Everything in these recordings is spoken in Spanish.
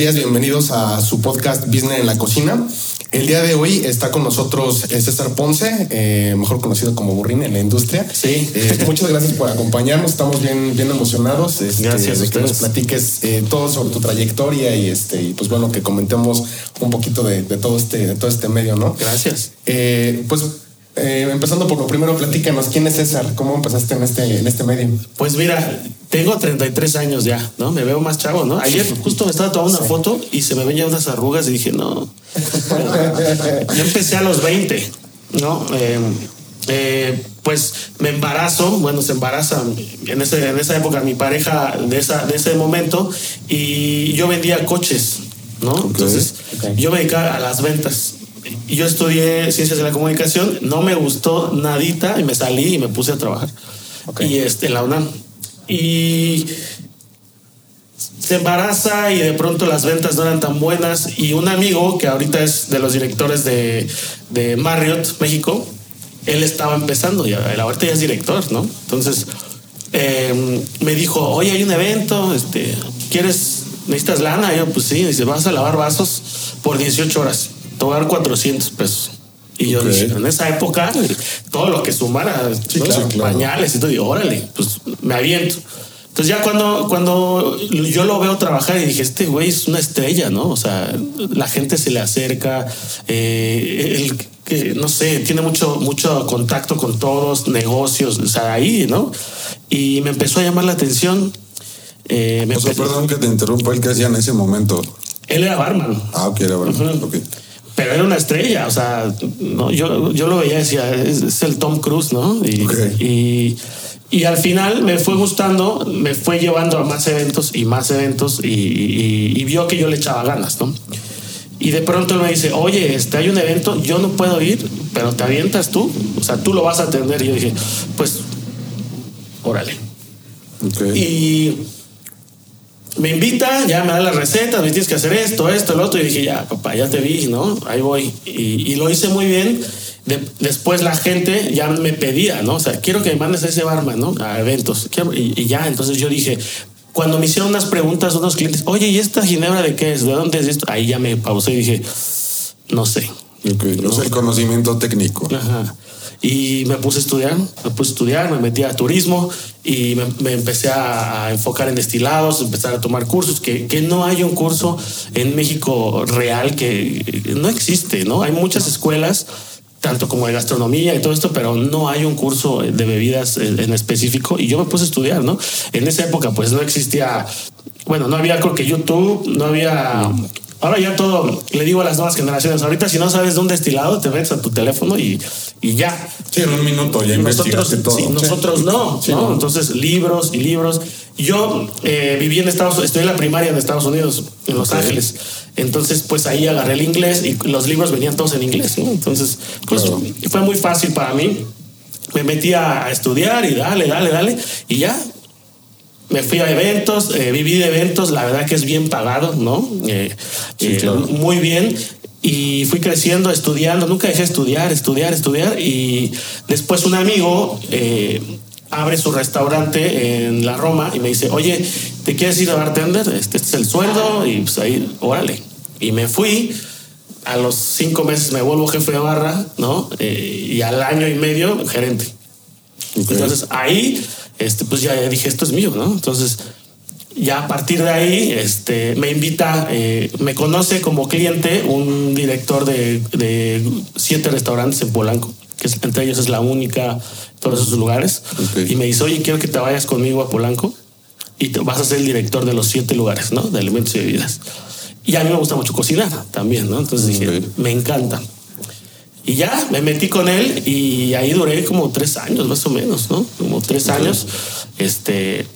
días, bienvenidos a su podcast Business en la Cocina. El día de hoy está con nosotros eh, César Ponce, eh, mejor conocido como Burrín en la industria. Sí. Eh, muchas gracias por acompañarnos, estamos bien, bien emocionados. Este, Gracias de que nos platiques eh, todo sobre tu trayectoria y este, y pues bueno, que comentemos un poquito de, de todo este, de todo este medio, ¿no? Gracias. Pues eh, empezando por lo primero, platícanos, ¿quién es César? ¿Cómo empezaste en este, en este medio? Pues mira, tengo 33 años ya, ¿no? Me veo más chavo, ¿no? Ayer justo me estaba tomando una foto y se me ven ya unas arrugas y dije, no. Yo empecé a los 20, ¿no? Eh, eh, pues me embarazo, bueno, se embaraza en, ese, en esa época mi pareja de, esa, de ese momento y yo vendía coches, ¿no? Entonces yo me dedicaba a las ventas. Y yo estudié ciencias de la comunicación, no me gustó nadita y me salí y me puse a trabajar. Ok. Y este, en la UNAM. Y se embaraza y de pronto las ventas no eran tan buenas. Y un amigo que ahorita es de los directores de, de Marriott, México, él estaba empezando y ahorita ya es director, ¿no? Entonces eh, me dijo, oye, hay un evento, este, ¿quieres, necesitas lana? Y yo, pues sí, dice, vas a lavar vasos por 18 horas, te voy a dar 400 pesos. Y yo Ok. dije, en esa época, todo lo que sumara, ¿no? claro, claro. pañales y todo, digo, órale, pues me aviento. Entonces ya cuando, cuando yo lo veo trabajar y dije, este güey es una estrella, ¿no? O sea, la gente se le acerca, eh, él, que, no sé, tiene mucho, mucho contacto con todos, negocios, o sea, ahí, ¿no? Y me empezó a llamar la atención. eh, me O sea, perdón que te interrumpa, el que hacía en ese momento. él era barman. Ah, ok, era verdad. Ujú. Ok. Pero era una estrella, o sea, no, yo, yo lo veía y decía, es, es el Tom Cruise, ¿no? Y, y, y al final me fue gustando, me fue llevando a más eventos y más eventos y, vio que yo le echaba ganas, ¿no? Y de pronto él me dice, oye, este, hay un evento, yo no puedo ir, pero te avientas tú, o sea, tú lo vas a atender. Y yo dije, pues, órale. Ok. Y me invita, ya me da las recetas, me tienes que hacer esto, esto, el otro. Y dije, ya, papá, ya te vi, ¿no? Ahí voy. Y, y lo hice muy bien. De- después la gente ya me pedía, ¿no? O sea, quiero que me mandes a ese barman, ¿no? A eventos. Y, y ya, entonces yo dije, cuando me hicieron unas preguntas unos clientes, oye, ¿y esta ginebra de qué es? ¿De dónde es esto? Ahí ya me pausé y dije, no sé. Ok, O sea, el conocimiento técnico. Ajá. Y me puse a estudiar, me puse a estudiar, me metí a turismo y me, empecé a, enfocar en destilados, empezar a tomar cursos, que, que no hay un curso en México real que no existe, ¿no? Hay muchas escuelas, tanto como de gastronomía y todo esto, pero no hay un curso de bebidas en específico y yo me puse a estudiar, ¿no? En esa época pues no existía, bueno, no había creo que YouTube, no había... Ahora ya todo, le digo a las nuevas generaciones, ahorita si no sabes de un destilado, te metes a tu teléfono y, y ya. Sí, en un minuto ya Nosotros, todo. sí, nosotros no, Sí, ¿no? no. Entonces, libros y libros. Yo eh, viví en Estados Unidos, estoy en la primaria en Estados Unidos, en Los. Ángeles. Entonces, pues ahí agarré el inglés y los libros venían todos en inglés, ¿no? Entonces, pues Claro. fue muy fácil para mí. Me metí a estudiar y dale, dale, dale. Y ya, me fui a eventos, eh, viví de eventos, la verdad que es bien pagado, ¿no? Eh, Sí, eh, claro. Muy bien. Y fui creciendo, estudiando, nunca dejé de estudiar, estudiar, estudiar. Y después un amigo eh, abre su restaurante en la Roma y me dice, oye, ¿te quieres ir a bartender? Este, este es el sueldo y pues ahí, órale. Y me fui. A los cinco meses me vuelvo jefe de barra, ¿no? Eh, y al año y medio gerente. Ok. Entonces ahí, este, pues ya dije, esto es mío, ¿no? Entonces, ya a partir de ahí, este, me invita, eh, me conoce como cliente un director de, de siete restaurantes en Polanco, que entre ellos es la única, todos esos lugares. Ok. Y me dice, oye, quiero que te vayas conmigo a Polanco y te vas a ser el director de los siete lugares, ¿no? De alimentos y bebidas. Y a mí me gusta mucho cocinar también, ¿no? Entonces dije, Ok. me encanta. Y ya me metí con él y ahí duré como tres años más o menos, ¿no? Como tres años. Este.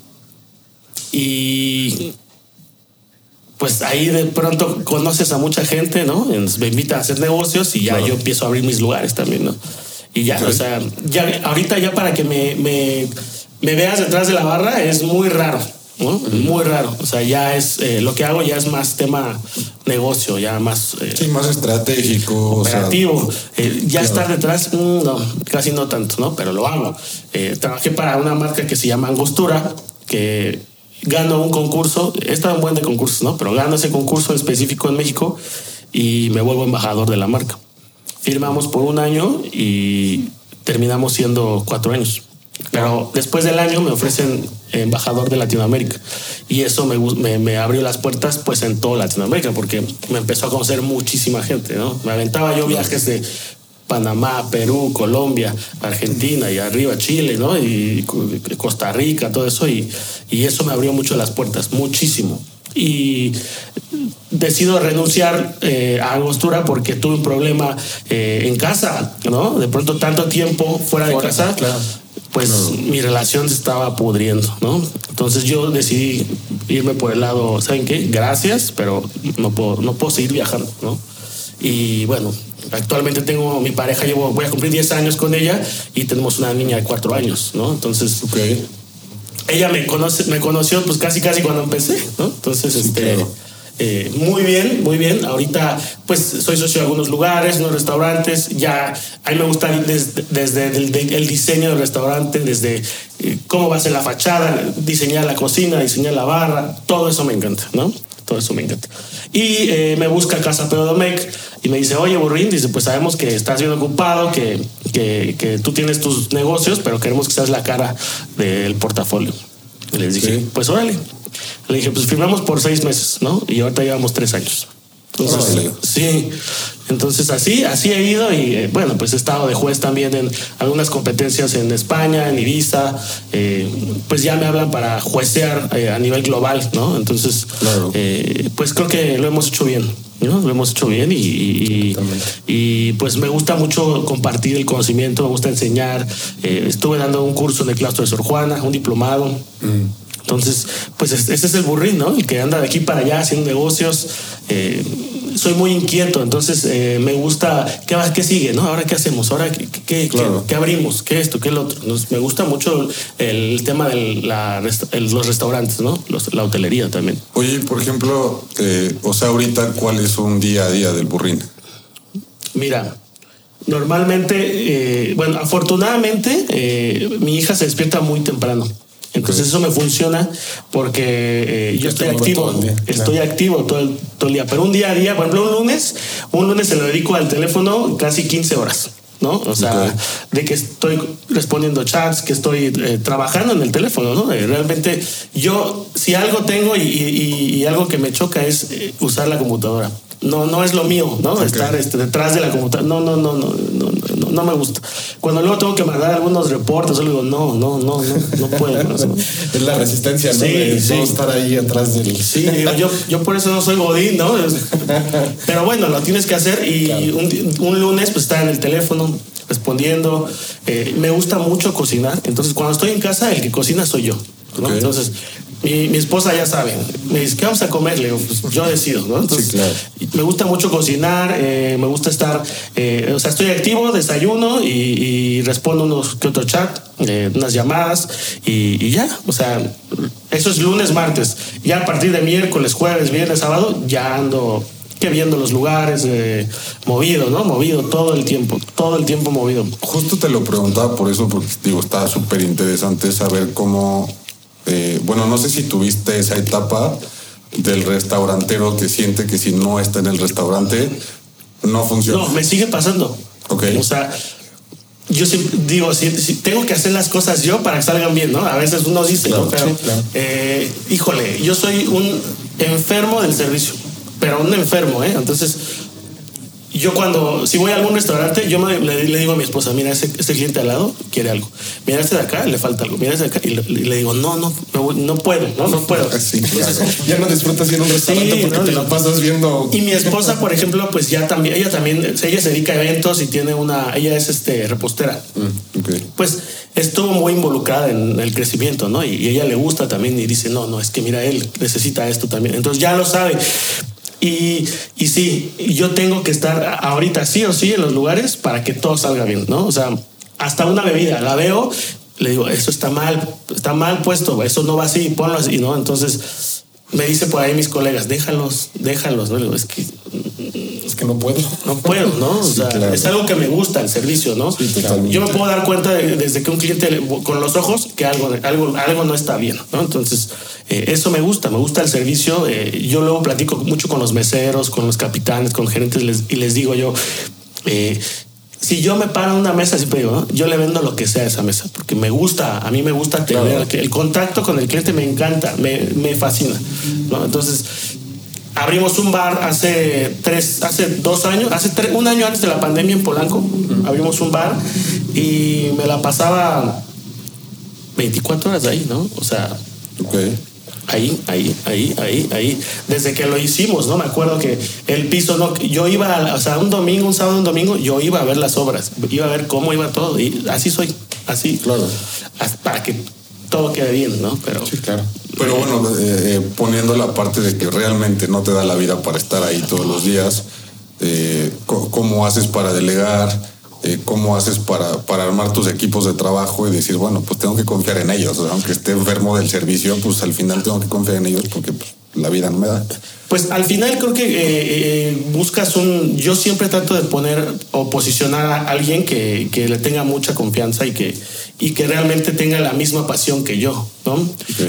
Y pues ahí de pronto conoces a mucha gente, ¿no? Me invitan a hacer negocios y ya Claro. yo empiezo a abrir mis lugares también, ¿no? Y ya, o sea, ya ahorita ya para que me, me, me veas detrás de la barra es muy raro. ¿No? Muy raro. O sea, ya es eh, lo que hago ya es más tema negocio, ya más eh, Sí, más estratégico. o sea, operativo. Eh, ya claro. estar detrás, mm, no, casi no tanto, ¿no? Pero lo hago. Eh, trabajé para una marca que se llama Angostura, que gano un concurso, he estado en buen de concursos, ¿no? Pero gano ese concurso específico en México y me vuelvo embajador de la marca. Firmamos por un año y terminamos siendo cuatro años. Pero después del año me ofrecen embajador de Latinoamérica y eso me, me, me abrió las puertas pues en toda Latinoamérica porque me empezó a conocer muchísima gente, ¿no? Me aventaba yo viajes de Panamá, Perú, Colombia, Argentina y arriba Chile, ¿no? Y Co- Costa Rica, todo eso y, y eso me abrió mucho las puertas, muchísimo. Y decido renunciar eh, a Angostura porque tuve un problema eh, en casa, ¿no? De pronto tanto tiempo fuera de Fuera, casa, claro. Pues mi relación se estaba pudriendo, ¿no? Entonces yo decidí irme por el lado, ¿saben qué? Gracias, pero no puedo, no puedo seguir viajando, ¿no? Y bueno, actualmente tengo mi pareja, llevo, voy a cumplir 10 años con ella y tenemos una niña de 4 años, ¿no? Entonces ella me conoce, me conoció pues casi casi cuando empecé, ¿no? Entonces, este, claro. Eh, muy bien, muy bien. Ahorita pues soy socio de algunos lugares, unos restaurantes. Ya a mí me gusta desde, desde el, de- el diseño del restaurante, desde eh, cómo va a ser la fachada, diseñar la cocina, diseñar la barra, todo eso me encanta, ¿no? Todo eso me encanta. Y eh, me busca Casa Pedro Domecq y me dice, oye, Burrín, dice, pues sabemos que estás bien ocupado, que, que, que tú tienes tus negocios, pero queremos que seas la cara del portafolio. Y les dije, Sí. pues órale. Le dije, pues firmamos por seis meses, ¿no? Y ahorita llevamos tres años. Entonces, Órale. sí. Entonces así, así he ido y eh, bueno, pues he estado de juez también en algunas competencias en España, en Ibiza. eh, pues ya me hablan para juecear eh, a nivel global, ¿no? Entonces, Claro. pues creo que lo hemos hecho bien. ¿no? Lo hemos hecho bien y, y- pues me gusta mucho compartir el conocimiento, me gusta enseñar. Estuve dando un curso en el claustro de Sor Juana, un diplomado. Entonces, pues es- ese es el burrín, ¿no? El que anda de aquí para allá haciendo negocios. Eh, soy muy inquieto, entonces eh, me gusta, ¿qué, ¿qué sigue, no? Ahora, ¿qué hacemos? Ahora, ¿qué, qué- qué- Claro. qué abrimos? ¿Qué esto? ¿Qué el otro? Entonces, me gusta mucho el tema de la, el- los restaurantes, ¿no? Los- la hotelería también. Oye, por ejemplo, eh, o sea, ahorita, ¿cuál es un día a día del burrín? Mira, normalmente, eh, bueno, afortunadamente, eh, mi hija se despierta muy temprano. Entonces eso me funciona porque eh, yo estoy activo, todo estoy claro. activo todo el, todo el día. Pero un día a día, por ejemplo, un lunes, un lunes se lo dedico al teléfono casi 15 horas. ¿no? O sea, de que estoy respondiendo chats, que estoy eh, trabajando en el teléfono, ¿no? Eh, realmente yo, si algo tengo y, y- y algo que me choca es eh, usar la computadora. No, no es lo mío, ¿no? Estar este, detrás de la computadora. No, no, no, no, no, no, no me gusta. Cuando luego tengo que mandar algunos reportes, yo digo, no, no, no, no, no puedo. ¿no? Es la resistencia, ¿no? Sí, de sí. no estar ahí atrás del. Sí, digo, yo, yo por eso no soy godín, ¿no? Pero bueno, lo tienes que hacer y un, lunes pues estar en el teléfono respondiendo. Eh, me gusta mucho cocinar, entonces cuando estoy en casa el que cocina soy yo. Entonces mi, mi esposa ya sabe, me dice, ¿qué vamos a comer? Le digo, pues yo decido, ¿no? Entonces, claro. me gusta mucho cocinar, eh, me gusta estar, eh, o sea, estoy activo, desayuno y, y respondo unos que otro chat, eh, unas llamadas y, y ya, o sea, eso es lunes, martes. Ya a partir de miércoles, jueves, viernes, sábado, ya ando que viendo los lugares, eh, movido, ¿no? Movido todo el tiempo, todo el tiempo movido. Justo te lo preguntaba por eso, porque digo, está súper interesante saber cómo, eh, bueno, no sé si tuviste esa etapa del restaurantero que siente que si no está en el restaurante, no funciona. No, me sigue pasando. Ok. O sea, yo siempre digo, si, si tengo que hacer las cosas yo para que salgan bien, ¿no? A veces uno dice, Claro, ¿no? Pero, sí, claro. eh, híjole, yo soy un enfermo del servicio, pero un enfermo, ¿eh? Entonces, yo cuando, si voy a algún restaurante, yo me- le, le digo a mi esposa, mira, ese, ese cliente al lado quiere algo. Mira, este de acá le falta algo. Mira, este de acá. Y le, le digo, no, no, no, no puedo, no, no puedo. Sí, claro. Ya no disfrutas ir a un restaurante Sí, porque ¿no? te la pasas viendo. Y mi esposa, por ejemplo, pues ya también, ella también, ella se dedica a eventos y tiene una, ella es este repostera. Ok. Pues estuvo muy involucrada en el crecimiento, ¿no? Y, y ella le gusta también y dice, no, no, es que mira, él necesita esto también. Entonces ya lo sabe. Y, y sí, yo tengo que estar ahorita sí o sí en los lugares para que todo salga bien, ¿no? O sea, hasta una bebida, la veo, le digo, eso está mal, está mal puesto, eso no va así, ponlo así, ¿no? Entonces, me dice por ahí mis colegas, déjalos, déjalos, ¿no? es que es que no puedo. No puedo, ¿no? O sea, es algo que me gusta el servicio, ¿no? Yo me puedo dar cuenta desde que un cliente con los ojos que algo, algo, algo no está bien, ¿no? Entonces, eh, eso me gusta, me gusta el servicio. Eh, yo luego platico mucho con los meseros, con los capitanes, con gerentes y les digo yo, eh, si yo me paro en una mesa, siempre digo, yo le vendo lo que sea a esa mesa, porque me gusta, a mí me gusta tener el contacto con el cliente, me encanta, me, me fascina. ¿no? Entonces, abrimos un bar hace tres, hace dos años, hace un año antes de la pandemia en Polanco, abrimos un bar y me la pasaba 24 horas ahí, ¿no? O sea, ahí, ahí, ahí, ahí, ahí. Desde que lo hicimos, ¿no? Me acuerdo que el piso, no, yo iba, o sea, un domingo, un sábado, un domingo, yo iba a ver las obras, iba a ver cómo iba todo y así soy, así. Claro. Para que todo quede bien, ¿no? Pero, sí, claro. Pero bueno, eh, eh, poniendo la parte de que realmente no te da la vida para estar ahí todos los días, eh, ¿cómo haces para delegar? Cómo haces para, para armar tus equipos de trabajo y decir, bueno, pues tengo que confiar en ellos. aunque esté enfermo del servicio, pues al final tengo que confiar en ellos porque pues, la vida no me da. Pues al final creo que eh, eh, buscas un. Yo siempre trato de poner o posicionar a alguien que, que, le tenga mucha confianza y que, y que realmente tenga la misma pasión que yo, ¿no?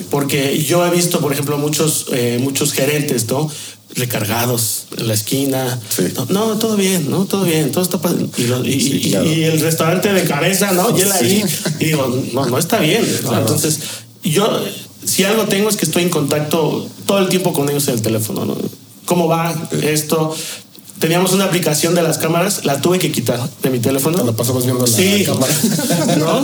Porque yo he visto, por ejemplo, muchos, eh, muchos gerentes, ¿no? Recargados en la esquina. No, todo bien, ¿no? Todo bien, todo está y, y, el restaurante de cabeza, ¿no? Y él ahí, y digo, no, no está bien. Entonces, yo si algo tengo es que estoy en contacto todo el tiempo con ellos en el teléfono. ¿no? ¿Cómo va esto? Teníamos una aplicación de las cámaras, la tuve que quitar de mi teléfono. Lo pasamos viendo sí. la cámara. ¿No?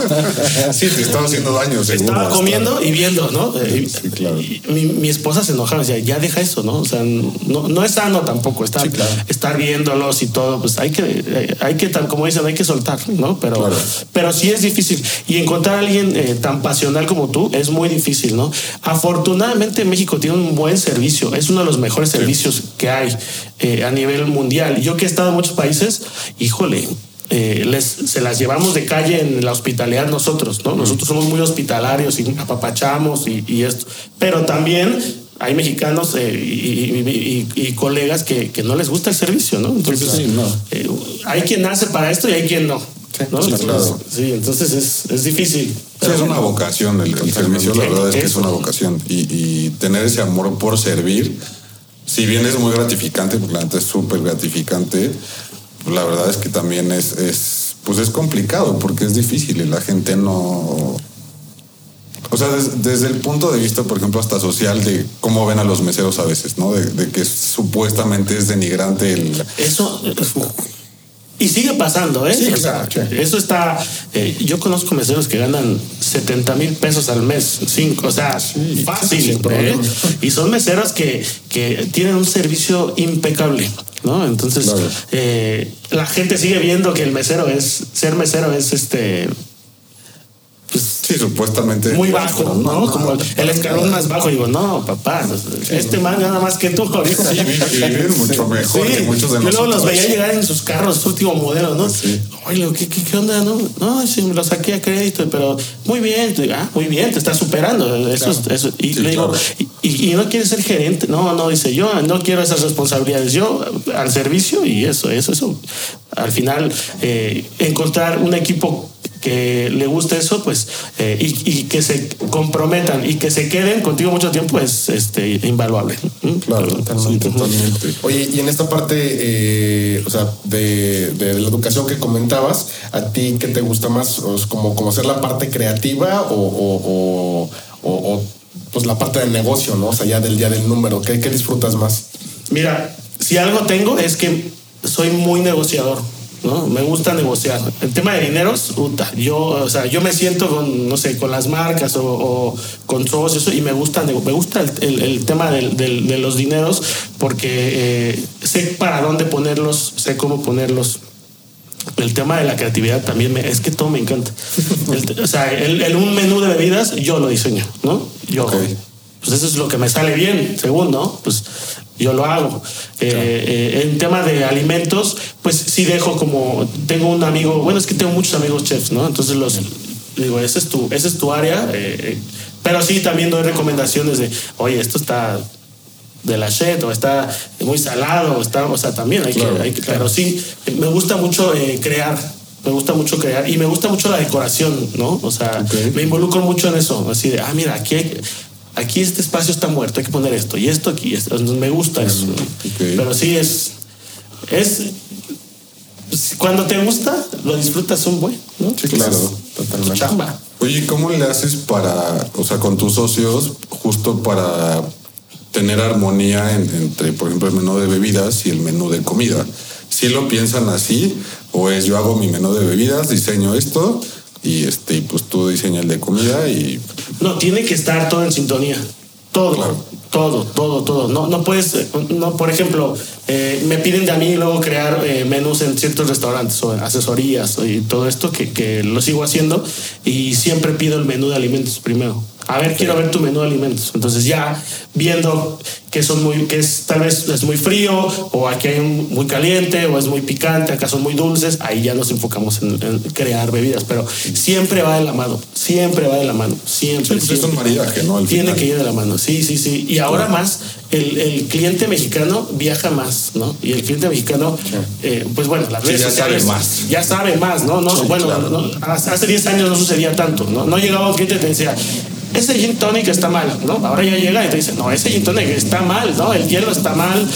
Sí, te estaba haciendo daño. Estaba comiendo y viendo, ¿no? Sí, claro. mi, esposa se enojaba, decía, ya deja eso, ¿no? O sea, no, no es sano tampoco estar, estar viéndolos y todo. Pues hay que, hay que, como dicen, hay que soltar, ¿no? Pero, pero sí es difícil. Y encontrar a alguien eh, tan pasional como tú es muy difícil, ¿no? Afortunadamente México tiene un buen servicio, es uno de los mejores servicios que hay eh, a nivel mundial mundial. Yo que he estado en muchos países, híjole, eh, les, se las llevamos de calle en la hospitalidad nosotros, ¿no? Nosotros somos muy hospitalarios y apapachamos y, esto, pero también hay mexicanos eh, y, colegas que, que, no les gusta el servicio, ¿no? Entonces, eh, hay quien nace para esto y hay quien no. Sí, entonces, es, es difícil. es una vocación, el, servicio, la verdad es que es una vocación. Y, tener ese amor por servir si bien es muy gratificante, porque la neta es súper gratificante, pues la verdad es que también es, es, pues es complicado porque es difícil y la gente no... O sea, desde el punto de vista, por ejemplo, hasta social, de cómo ven a los meseros a veces, ¿no? De, que supuestamente es denigrante el... Eso... Y sigue pasando, ¿eh? Sí, claro, Eso está. Eh, yo conozco meseros que ganan 70 mil pesos al mes, cinco, o sea, fácil. ¿eh? Y son meseros que, que tienen un servicio impecable. ¿no? Entonces, eh, la gente sigue viendo que el mesero es, ser mesero es este Sí, supuestamente. Muy bajo, ¿no? Como el escalón más bajo. Digo, no, papá, este man nada más que tú ahorita. Sí, mucho mejor que muchos de nosotros. Yo luego los veía llegar en sus carros, último modelo, ¿no? Oye, ¿qué, qué, qué onda? No, no, sí, me lo saqué a crédito, pero muy bien, ah, muy bien, te está superando. Eso, eso. Y le digo, y, y, no quieres ser gerente. No, no, dice, yo no quiero esas responsabilidades. Yo al servicio y eso, eso, eso. Al final, eh, encontrar un equipo que le guste eso, pues, eh, y, que se comprometan y que se queden contigo mucho tiempo es este, invaluable. Claro, totalmente. Oye, y en esta parte, eh, o sea, de, de, la educación que comentabas, ¿a ti qué te gusta más? ¿Como, como hacer la parte creativa o, o, pues la parte del negocio, ¿no? O sea, ya del, día del número, ¿qué, ¿qué disfrutas más? Mira, si algo tengo es que soy muy negociador. ¿No? Me gusta negociar. El tema de dineros, yo, o sea, yo me siento con, no sé, con las marcas o, con socios y me gusta, me gusta el, tema de los dineros porque eh, sé para dónde ponerlos, sé cómo ponerlos. El tema de la creatividad también me, es que todo me encanta. o sea, el, un menú de bebidas yo lo diseño, ¿no? Yo, pues eso es lo que me sale bien, según, ¿no? Pues yo lo hago. Eh, eh, en tema de alimentos, pues sí dejo como, tengo un amigo, bueno, es que tengo muchos amigos chefs, ¿no? Entonces los, digo, ese es tu, ese es tu área, eh, pero sí también doy recomendaciones de, oye, esto está de la shit o está muy salado, o, está, o sea, también hay, que, hay que, pero sí, me gusta mucho crear, me gusta mucho crear y me gusta mucho la decoración, ¿no? O sea, me involucro mucho en eso, así de, ah, mira, aquí hay, aquí este espacio está muerto, hay que poner esto y esto aquí, esto. Me gusta eso, pero sí es, es, cuando te gusta, lo disfrutas un buen, ¿no? Sí, claro, totalmente. Chamba. Oye, ¿cómo le haces para, o sea, con tus socios, justo para tener armonía en- entre, por ejemplo, el menú de bebidas y el menú de comida? ¿Sí lo piensan así? ¿O es yo hago mi menú de bebidas, diseño esto y este, pues tú diseñas el de comida y No, tiene que estar todo en sintonía. Todo, Claro. todo, todo, todo. No, no puedes, no, por ejemplo, eh, me piden de a mí luego crear eh, menús en ciertos restaurantes o asesorías y todo esto que, que lo sigo haciendo y siempre pido el menú de alimentos primero. A ver, quiero ver tu menú de alimentos. Entonces ya viendo que son muy, que es tal vez es muy frío o aquí hay un muy caliente o es muy picante, acá son muy dulces, ahí ya nos enfocamos en, en crear bebidas, pero siempre va de la mano, siempre va de la mano, siempre. Sí, pues es un siempre. maridaje, ¿no? Al Tiene final. que ir de la mano, sí, sí, sí. Y ahora más, el, el cliente mexicano viaja más, ¿no? Y el cliente mexicano, eh, pues bueno, las Sí, redes ya sociales sabe más. ya sabe más, ¿no? no bueno, claro. no, hace 10 años no sucedía tanto, ¿no? No llegaba un cliente y te decía, ese gin tonic está mal, ¿no? Ahora ya llega y te dice, no, ese gin tonic está mal, ¿no? El hielo está mal,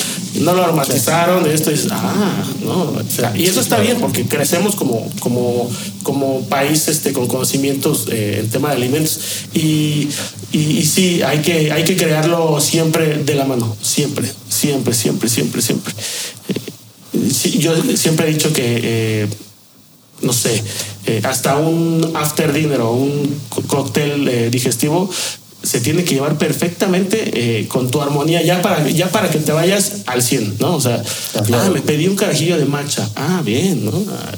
no lo aromatizaron, esto es, ah, no. O sea, y eso está bien porque crecemos como, como, como país este, con conocimientos eh, en tema de alimentos. Y, y, y sí, hay que, hay que crearlo siempre de la mano, siempre, siempre, siempre, siempre, siempre. Eh, sí, yo siempre he dicho que eh, no sé, eh, hasta un after dinner o un cóctel eh, digestivo se tiene que llevar perfectamente eh, con tu armonía ya para, ya para que te vayas al 100, ¿no? O sea, ah, me pedí un carajillo de matcha. Ah, bien, ¿no? Ah,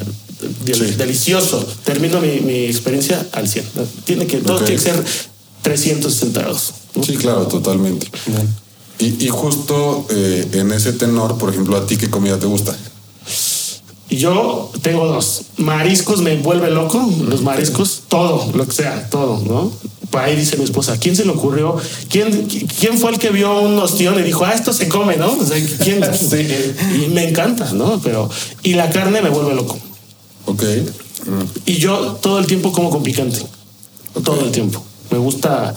del- Delicioso. Termino mi, mi experiencia al 100. ¿no? Tiene que, todo tiene que ser 360 grados. ¿no? Sí, claro, totalmente. Y, y justo eh, en ese tenor, por ejemplo, ¿a ti qué comida te gusta? Yo tengo dos. Mariscos me vuelve loco. Los mariscos, todo, lo que sea, todo, ¿no? Por ahí dice mi esposa, ¿quién se le ocurrió? ¿Quién, quién fue el que vio un ostión y dijo, ah, esto se come, ¿no? O sea, ¿quién? Y me encanta, ¿no? Pero, y la carne me vuelve loco. Ok. Y yo todo el tiempo como con picante. Todo el tiempo. Me gusta,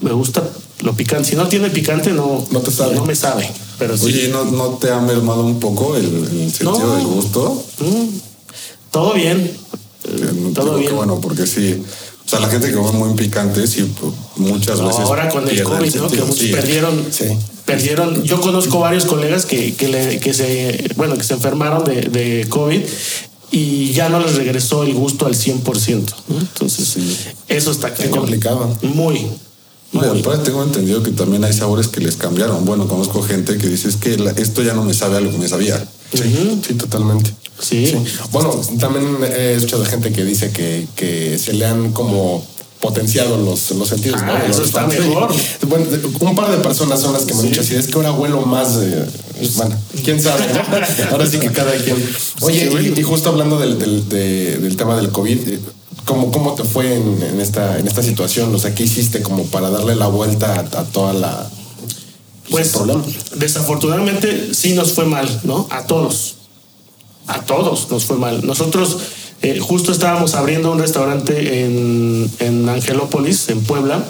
me gusta lo picante. Si no tiene picante, no, No te sabe. No me sabe. Pero sí. Oye, ¿y ¿no, ¿no te ha mermado un poco el, el sentido No. del gusto? Mm, todo bien. Eh, todo que bien. bueno, porque sí. O sea, la gente que come muy picante, sí, pues, muchas No, veces. ahora con el COVID, ¿no? Que muchos Sí. perdieron, Sí. perdieron. Yo conozco varios colegas que, que, le- que se, bueno, que se enfermaron de, de COVID y ya no les regresó el gusto al 100%. ¿no? Entonces, eso está cañón. complicado. Muy. No, y aparte tengo entendido que también hay sabores que les cambiaron. Bueno, conozco gente que dice es que la- esto ya no me sabe a lo que me sabía. Sí, sí, totalmente. Sí. Bueno, también he escuchado gente que dice que, que se le han como potenciado los, los sentidos. Ah, eso está mejor. Bueno, un par de personas son las que me han dicho así, es que ahora huelo más. eh, bueno, quién sabe. ¿no? Ahora sí que cada quien. Oye, y, y justo hablando del, del, de- del tema del COVID, eh, ¿cómo, cómo te fue en, en esta, en esta situación? O sea, ¿qué hiciste como para darle la vuelta a, a toda la. Pues problema? desafortunadamente sí nos fue mal, ¿no? A todos. A todos nos fue mal. Nosotros eh, justo estábamos abriendo un restaurante en, en Angelópolis, en Puebla,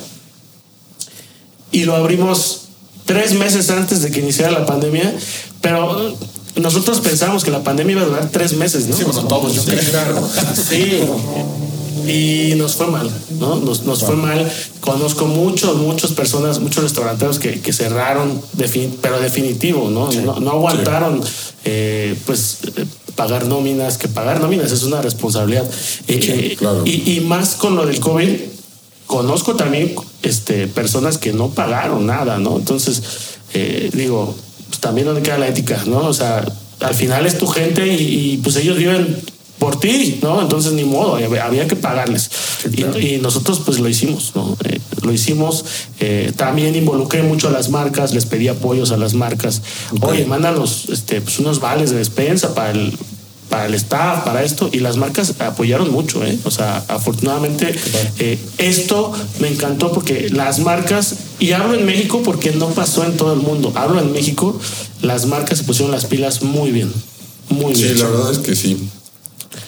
y lo abrimos tres meses antes de que iniciara la pandemia, pero nosotros pensábamos que la pandemia iba a durar tres meses, ¿no? Sí, bueno, todos, yo Sí, creo. claro. Sí. Y nos fue mal, ¿no? Nos, nos fue mal. Conozco muchos, muchas personas, muchos restauranteros que, que cerraron, defin- pero definitivo, ¿no? No, no aguantaron, eh, pues, eh, pagar nóminas, que pagar nóminas es una responsabilidad. Eh, eh, claro. y, y más con lo del COVID, conozco también este, personas que no pagaron nada, ¿no? Entonces, eh, digo, pues también dónde queda la ética, ¿no? O sea, al final es tu gente y, y, pues ellos viven por ti, ¿no? Entonces ni modo, había, que pagarles. y, y nosotros pues lo hicimos, ¿no? Eh, lo hicimos, eh, también involucré mucho a las marcas, les pedí apoyos a las marcas. Oye, mándanos este, pues, unos vales de despensa para el para el staff, para esto, y las marcas apoyaron mucho, ¿eh? O sea, afortunadamente eh, esto me encantó porque las marcas, y hablo en México porque no pasó en todo el mundo, hablo en México, las marcas se pusieron las pilas muy bien, muy Sí, bien. la verdad es que sí.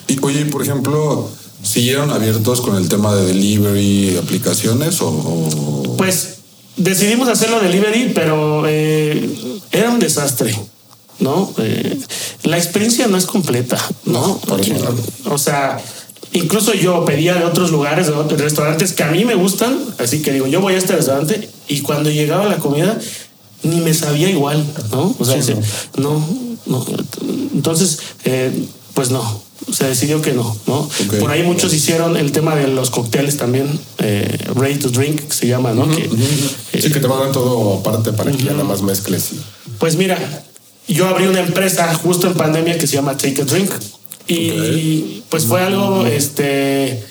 Y oye, por ejemplo, ¿siguieron abiertos con el tema de delivery, aplicaciones o...? o- Pues decidimos hacerlo delivery, pero eh, era un desastre, ¿no? Eh, la experiencia no es completa, ¿no? o sea, incluso yo pedía de otros lugares, de otros restaurantes que a mí me gustan, así que digo, yo voy a este restaurante y cuando llegaba la comida ni me sabía igual, ¿no? O sea, no, no. Entonces, eh, pues no, se decidió que no, ¿no? Por ahí muchos hicieron el tema de los cócteles también, eh, ready to drink, que se llama, ¿no? Que, Sí, que te mandan todo aparte para que ya nada más mezcles. pues mira, yo abrí una empresa justo en pandemia que se llama Take a Drink y pues fue algo, este,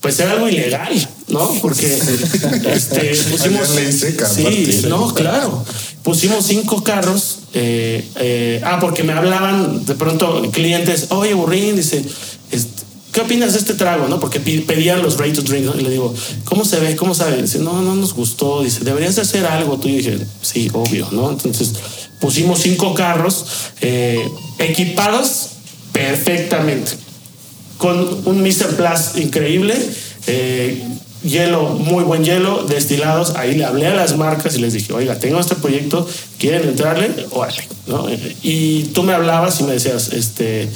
pues era algo ilegal, ¿no? Porque este, pusimos, seca, sí, no, claro, pusimos cinco carros. Eh, eh, ah, porque me hablaban de pronto clientes, oye, Burrín, dice, este, ¿qué opinas de este trago? ¿No? Porque pedían los ready to drink. Y le digo, ¿cómo se ve? ¿Cómo sabe? Dice, no, no nos gustó. Dice, deberías de hacer algo. Tú y dije, sí, obvio, ¿no? Entonces pusimos cinco carros eh, equipados perfectamente con un en place increíble, hielo, muy buen hielo, destilados. Ahí le hablé a las marcas y les dije, oiga, tengo este proyecto, ¿quieren entrarle? Órale, ¿no? Y tú me hablabas y me decías, este,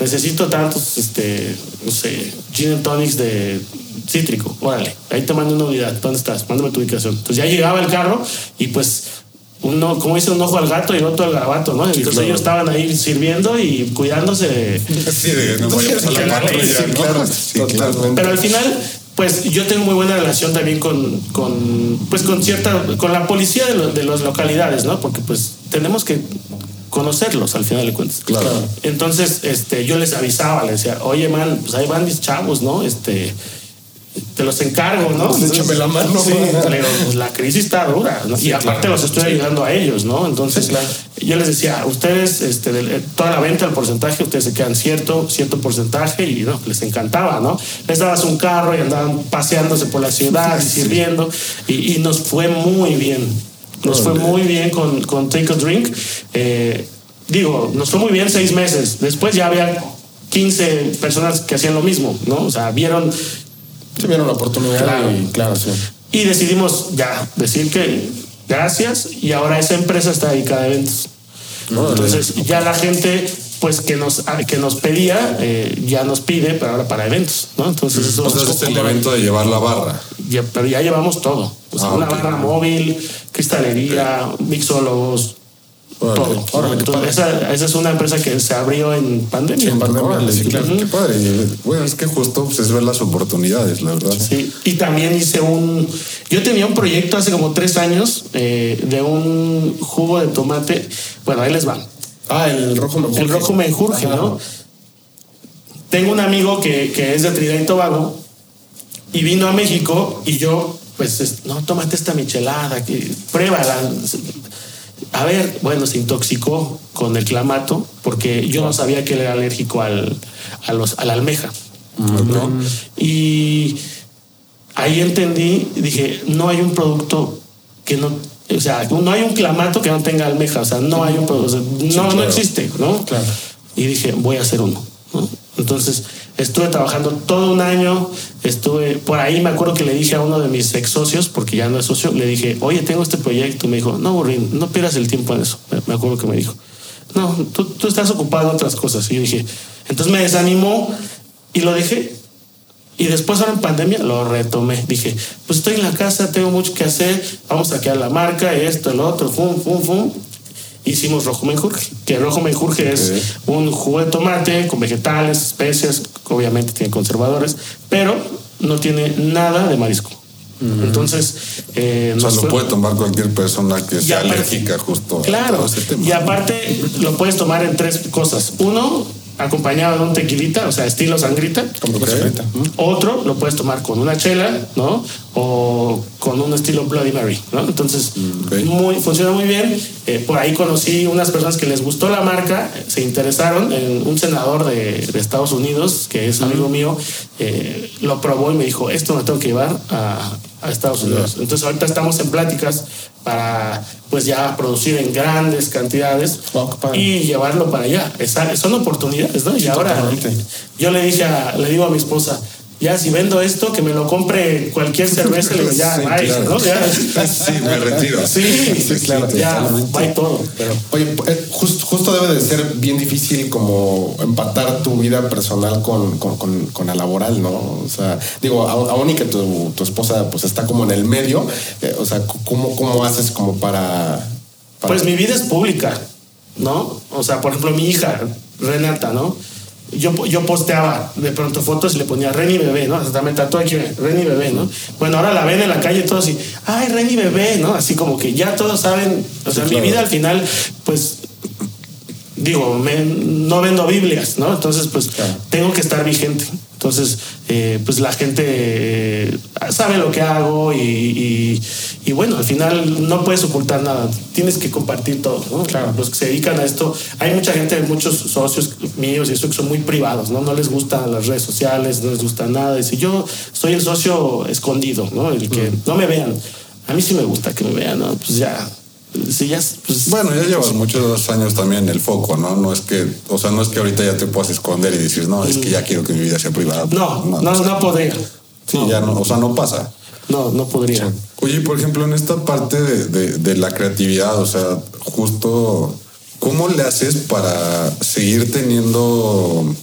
necesito tantos, este, no sé, gin and tonics de cítrico, órale, ahí te mando una unidad, ¿dónde estás? Mándame tu ubicación. Entonces ya llegaba el carro y pues uno, como dice, un ojo al gato y el otro al garabato, ¿no? Entonces claro. ellos estaban ahí sirviendo y cuidándose Sí, de no voy a pasar la patrulla, ¿no? claro, Sí, claro. totalmente. pero al final, pues yo tengo muy buena relación también con, con pues con cierta, con la policía de, lo- de las localidades, ¿no? Porque pues tenemos que conocerlos al final de cuentas. Claro. Entonces, este, yo les avisaba, les decía, oye, man, pues ahí van mis chavos, ¿no? Este, te los encargo, ¿no? Pues échame la mano. Sí, pero pues, la crisis está dura, ¿no? y aparte claro. los estoy ayudando a ellos, ¿no? Entonces, Sí, claro. yo les decía, ustedes, este, del- toda la venta, el porcentaje, ustedes se quedan cierto, cierto porcentaje y no, les encantaba, ¿no? Les dabas un carro y andaban paseándose por la ciudad y sirviendo y, y nos fue muy bien. Nos fue muy bien con, con Take a Drink. Eh, digo, nos fue muy bien seis meses. Después ya había 15 personas que hacían lo mismo, ¿no? O sea, vieron Sí, vieron la oportunidad Claro. y claro, sí. y decidimos ya decir que gracias y ahora esa empresa está dedicada a eventos. Entonces ya la gente pues que nos que nos pedía eh, ya nos pide pero ahora para eventos, ¿no? Entonces eso O sea, es el evento de llevar la barra. ya, pero ya llevamos todo. O sea, Ah, una barra móvil, cristalería, mixólogos, Órale, todo. órale, esa, esa es una empresa que se abrió en pandemia. En pandemia, Órale, sí, claro, qué padre. Bueno, es que justo pues, es ver las oportunidades, la verdad. Sí, y también hice un. Yo tenía un proyecto hace como tres años eh, de un jugo de tomate. Bueno, ahí les va. Ah, el rojo me El rojo me enjurge, Ajá. ¿no? Tengo un amigo que, que es de Trinidad y Tobago y vino a México y yo, pues, es- no, tómate esta michelada, que pruébala. A ver, bueno, se intoxicó con el clamato porque yo no sabía que él era alérgico al, a, los, a la almeja, ¿no? Y ahí entendí, dije, no hay un producto que no, o sea, no hay un clamato que no tenga almeja, o sea, no hay un producto, o sea, no, no existe, ¿no? Claro. Y dije, voy a hacer uno. ¿no? Entonces estuve trabajando todo un año, estuve por ahí, me acuerdo que le dije a uno de mis ex socios, porque ya no es socio, le dije, oye, tengo este proyecto, me dijo, no, Burrín, no pierdas el tiempo en eso, me, acuerdo que me dijo, no, tú, tú estás ocupado en otras cosas. Y yo dije, entonces me desanimó y lo dejé. Y después ahora en pandemia lo retomé. Dije, pues estoy en la casa, tengo mucho que hacer, vamos a crear la marca, esto, el otro, fum, fum, fum. Hicimos rojo menjurje, que el rojo menjurje es un jugo de tomate con vegetales, especias, obviamente tiene conservadores, pero no tiene nada de marisco. Entonces, eh, O sea, lo puede tomar cualquier persona que sea aparte- alérgica justo a Claro, todo ese tema. y aparte lo puedes tomar en tres cosas. Uno, acompañado de un tequilita, o sea, estilo sangrita. Como que sangrita. Otro lo puedes tomar con una chela, ¿no? O con un estilo Bloody Mary, ¿no? Entonces, muy, funciona muy bien. Eh, por ahí conocí unas personas que les gustó la marca, se interesaron. en un senador de, de Estados Unidos, que es amigo mío, eh, lo probó y me dijo, esto me tengo que llevar a, a Estados Unidos. Entonces, ahorita estamos en pláticas para, pues ya producir en grandes cantidades y llevarlo para allá. Esa- son oportunidades, ¿no? Y ahora yo le dije, a- le digo a mi esposa, ya si vendo esto, que me lo compre cualquier cerveza, le digo, ya, Sí, bye, claro. ¿no? Ya. Sí, me retiro. Sí, Sí, claro, ya, bye todo. Pero Oye, eh, jus- justo debe de ser bien difícil como empatar tu vida personal con, con, con- con la laboral, ¿no? O sea, digo, aún y que tu, tu esposa pues está como en el medio, eh, o sea, ¿cómo, ¿cómo haces como para... para- Pues mi vida es pública, ¿no? O sea, por ejemplo, mi hija, Renata, ¿no? Yo, yo posteaba de pronto fotos y le ponía Reni bebé, ¿no? Hasta me tatuó aquí, Reni bebé, ¿no? Bueno, ahora la ven en la calle todos y, ay, Reni bebé, ¿no? Así como que ya todos saben, o sea, mi claro. vida al final, pues, digo, me- no vendo Biblias, ¿no? Entonces, pues, tengo que estar vigente. Entonces, eh, pues la gente eh, sabe lo que hago y, y- y bueno, al final no puedes ocultar nada, tienes que compartir todo, ¿no? Claro, los que se dedican a esto, hay mucha gente, muchos socios míos y eso que son muy privados, ¿no? No les gustan las redes sociales, no les gusta nada. Dice, yo soy el socio escondido, ¿no? El que no me vean. A mí sí me gusta que me vean, ¿no? Pues ya, si ya, pues Bueno, ya llevas muchos años también en el foco, ¿no? No es que, o sea, no es que ahorita ya te puedas esconder y decir, no, es que ya quiero que mi vida sea privada. no, no, no, o sea, podría. Sí, ya no, o sea, no pasa. No, no podría. Oye, por ejemplo, en esta parte de, de- de la creatividad, o sea, justo, ¿cómo le haces para seguir teniendo,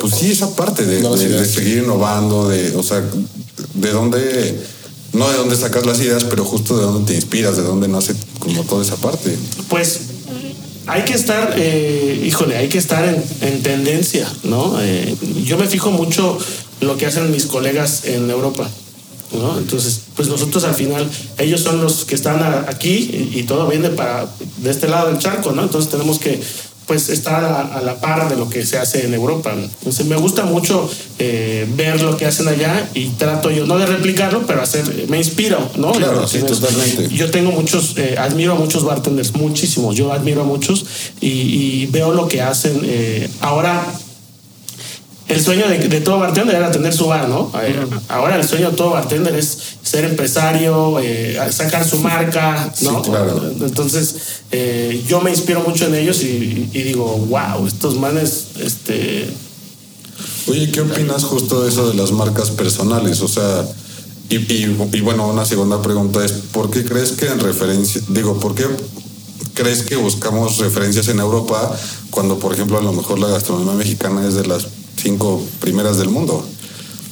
pues sí, esa parte de, de- seguir innovando, de, o sea, de dónde, no de dónde sacas las ideas, pero justo de dónde te inspiras, de dónde nace como toda esa parte? Pues hay que estar, eh, híjole, hay que estar en, en tendencia, ¿no? Eh, yo me fijo mucho lo que hacen mis colegas en Europa, ¿no? Entonces, pues nosotros al final, ellos son los que están aquí y, y todo viene para de este lado del charco, ¿no? Entonces tenemos que pues estar a, a la par de lo que se hace en Europa. Entonces me gusta mucho eh, ver lo que hacen allá y trato yo no de replicarlo, pero hacer, me inspiro, ¿no? Claro, sí, totalmente. yo tengo muchos, eh, admiro a muchos bartenders, muchísimos. Yo admiro a muchos y, y veo lo que hacen. eh, ahora, el sueño de, de todo bartender era tener su bar, ¿no? Eh, ahora el sueño de todo bartender es ser empresario, eh, sacar su marca, ¿no? Sí, claro. Entonces, eh, yo me inspiro mucho en ellos y, y digo, wow, estos manes, este, Oye, ¿qué opinas justo de eso de las marcas personales? O sea, y, y- y bueno, una segunda pregunta es, ¿por qué crees que en referencia, digo, ¿por qué crees que buscamos referencias en Europa cuando, por ejemplo, a lo mejor la gastronomía mexicana es de las cinco primeras del mundo?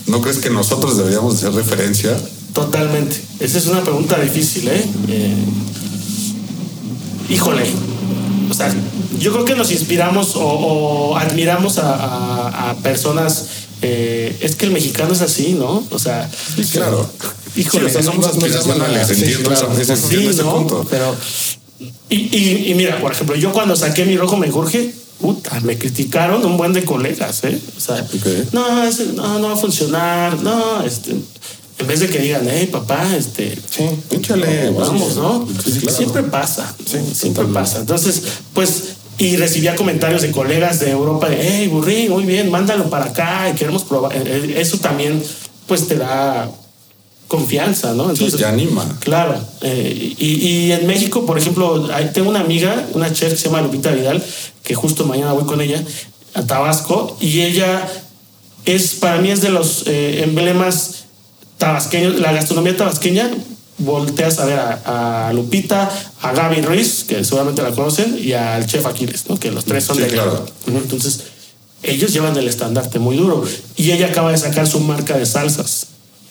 ¿No crees que nosotros deberíamos de ser referencia? Totalmente. Esa es una pregunta difícil, ¿eh? Eh, híjole. O sea, yo creo que nos inspiramos o, o admiramos a, a- a personas. eh, es que el mexicano es así, ¿no? O sea, claro. híjole, Sí, o sea, somos aspiracionales, a- sí, entiendo claro. ese, Sí, entiendo ese ¿no? punto. Pero. Y, y- y mira, por ejemplo, yo cuando saqué mi rojo me Jorge, puta, me criticaron un buen de colegas, ¿eh? O sea, no, no, no va a funcionar, no, este. En vez de que digan, hey, papá, este. Sí, échale. Vamos, ¿no? Sí, claro. Siempre pasa. Sí, siempre totalmente. pasa. Entonces, pues, y recibía comentarios de colegas de Europa de, hey, Burrín, muy bien, mándalo para acá y queremos probar. Eh, eh, Eso también, pues, te da confianza, ¿no? Sí, te anima. Claro. eh, y, y en México, por ejemplo, tengo una amiga, una chef que se llama Lupita Vidal, que justo mañana voy con ella a Tabasco, y ella es, para mí, es de los eh, emblemas tabasqueños, la gastronomía tabasqueña. Volteas a ver a, a Lupita, a Gaby Ruiz, que seguramente la conocen, y al chef Aquiles, ¿no? que los tres son Sí, de claro. Entonces, ellos llevan el estandarte muy duro. Y ella acaba de sacar su marca de salsas.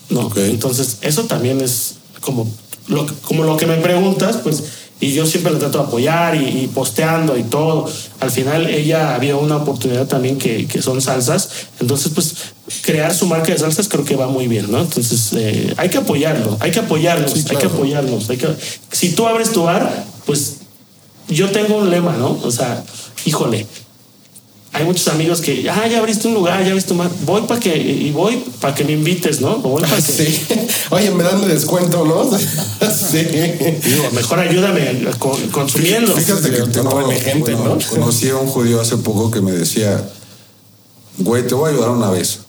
¿no? Entonces, eso también es como lo, como lo que me preguntas, pues, y yo siempre la trato de apoyar y, y posteando y todo. Al final, ella había una oportunidad también que, que son salsas. Entonces, pues, crear su marca de salsas creo que va muy bien, ¿no? Entonces, eh, hay que apoyarlo, hay que apoyarlos, Sí, hay que. Hay que, si tú abres tu bar, pues, yo tengo un lema, ¿no? O sea, híjole, hay muchos amigos que, ah, ya abriste un lugar, ya abriste un bar. Voy para que, y voy para que me invites, ¿no? O voy para que, Sí. Oye, me dan descuento, ¿no? sí. digo, mejor ayúdame con- consumiendo. Fíjate que tengo, no gente, bueno, ¿no? conocí a un judío hace poco que me decía, güey, te voy a ayudar una vez.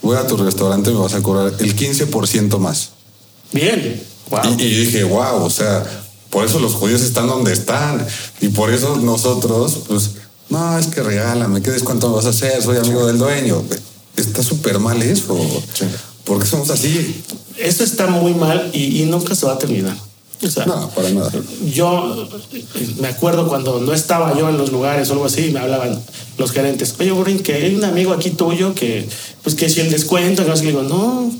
Voy a tu restaurante y me vas a cobrar el 15% más. Bien. Wow. Y, y dije, wow, o sea, por eso los judíos están donde están. Y por eso nosotros, pues, no, es que regálame, ¿qué descuento vas a hacer? Soy amigo del dueño. Está súper mal eso. ¿Por qué somos así? Eso está muy mal y, y nunca se va a terminar. O sea, No, para nada. yo eh, me acuerdo cuando no estaba yo en los lugares o algo así, me hablaban los gerentes, oye, Burin, que hay un amigo aquí tuyo que, pues que si el descuento, que no sé qué", digo, no,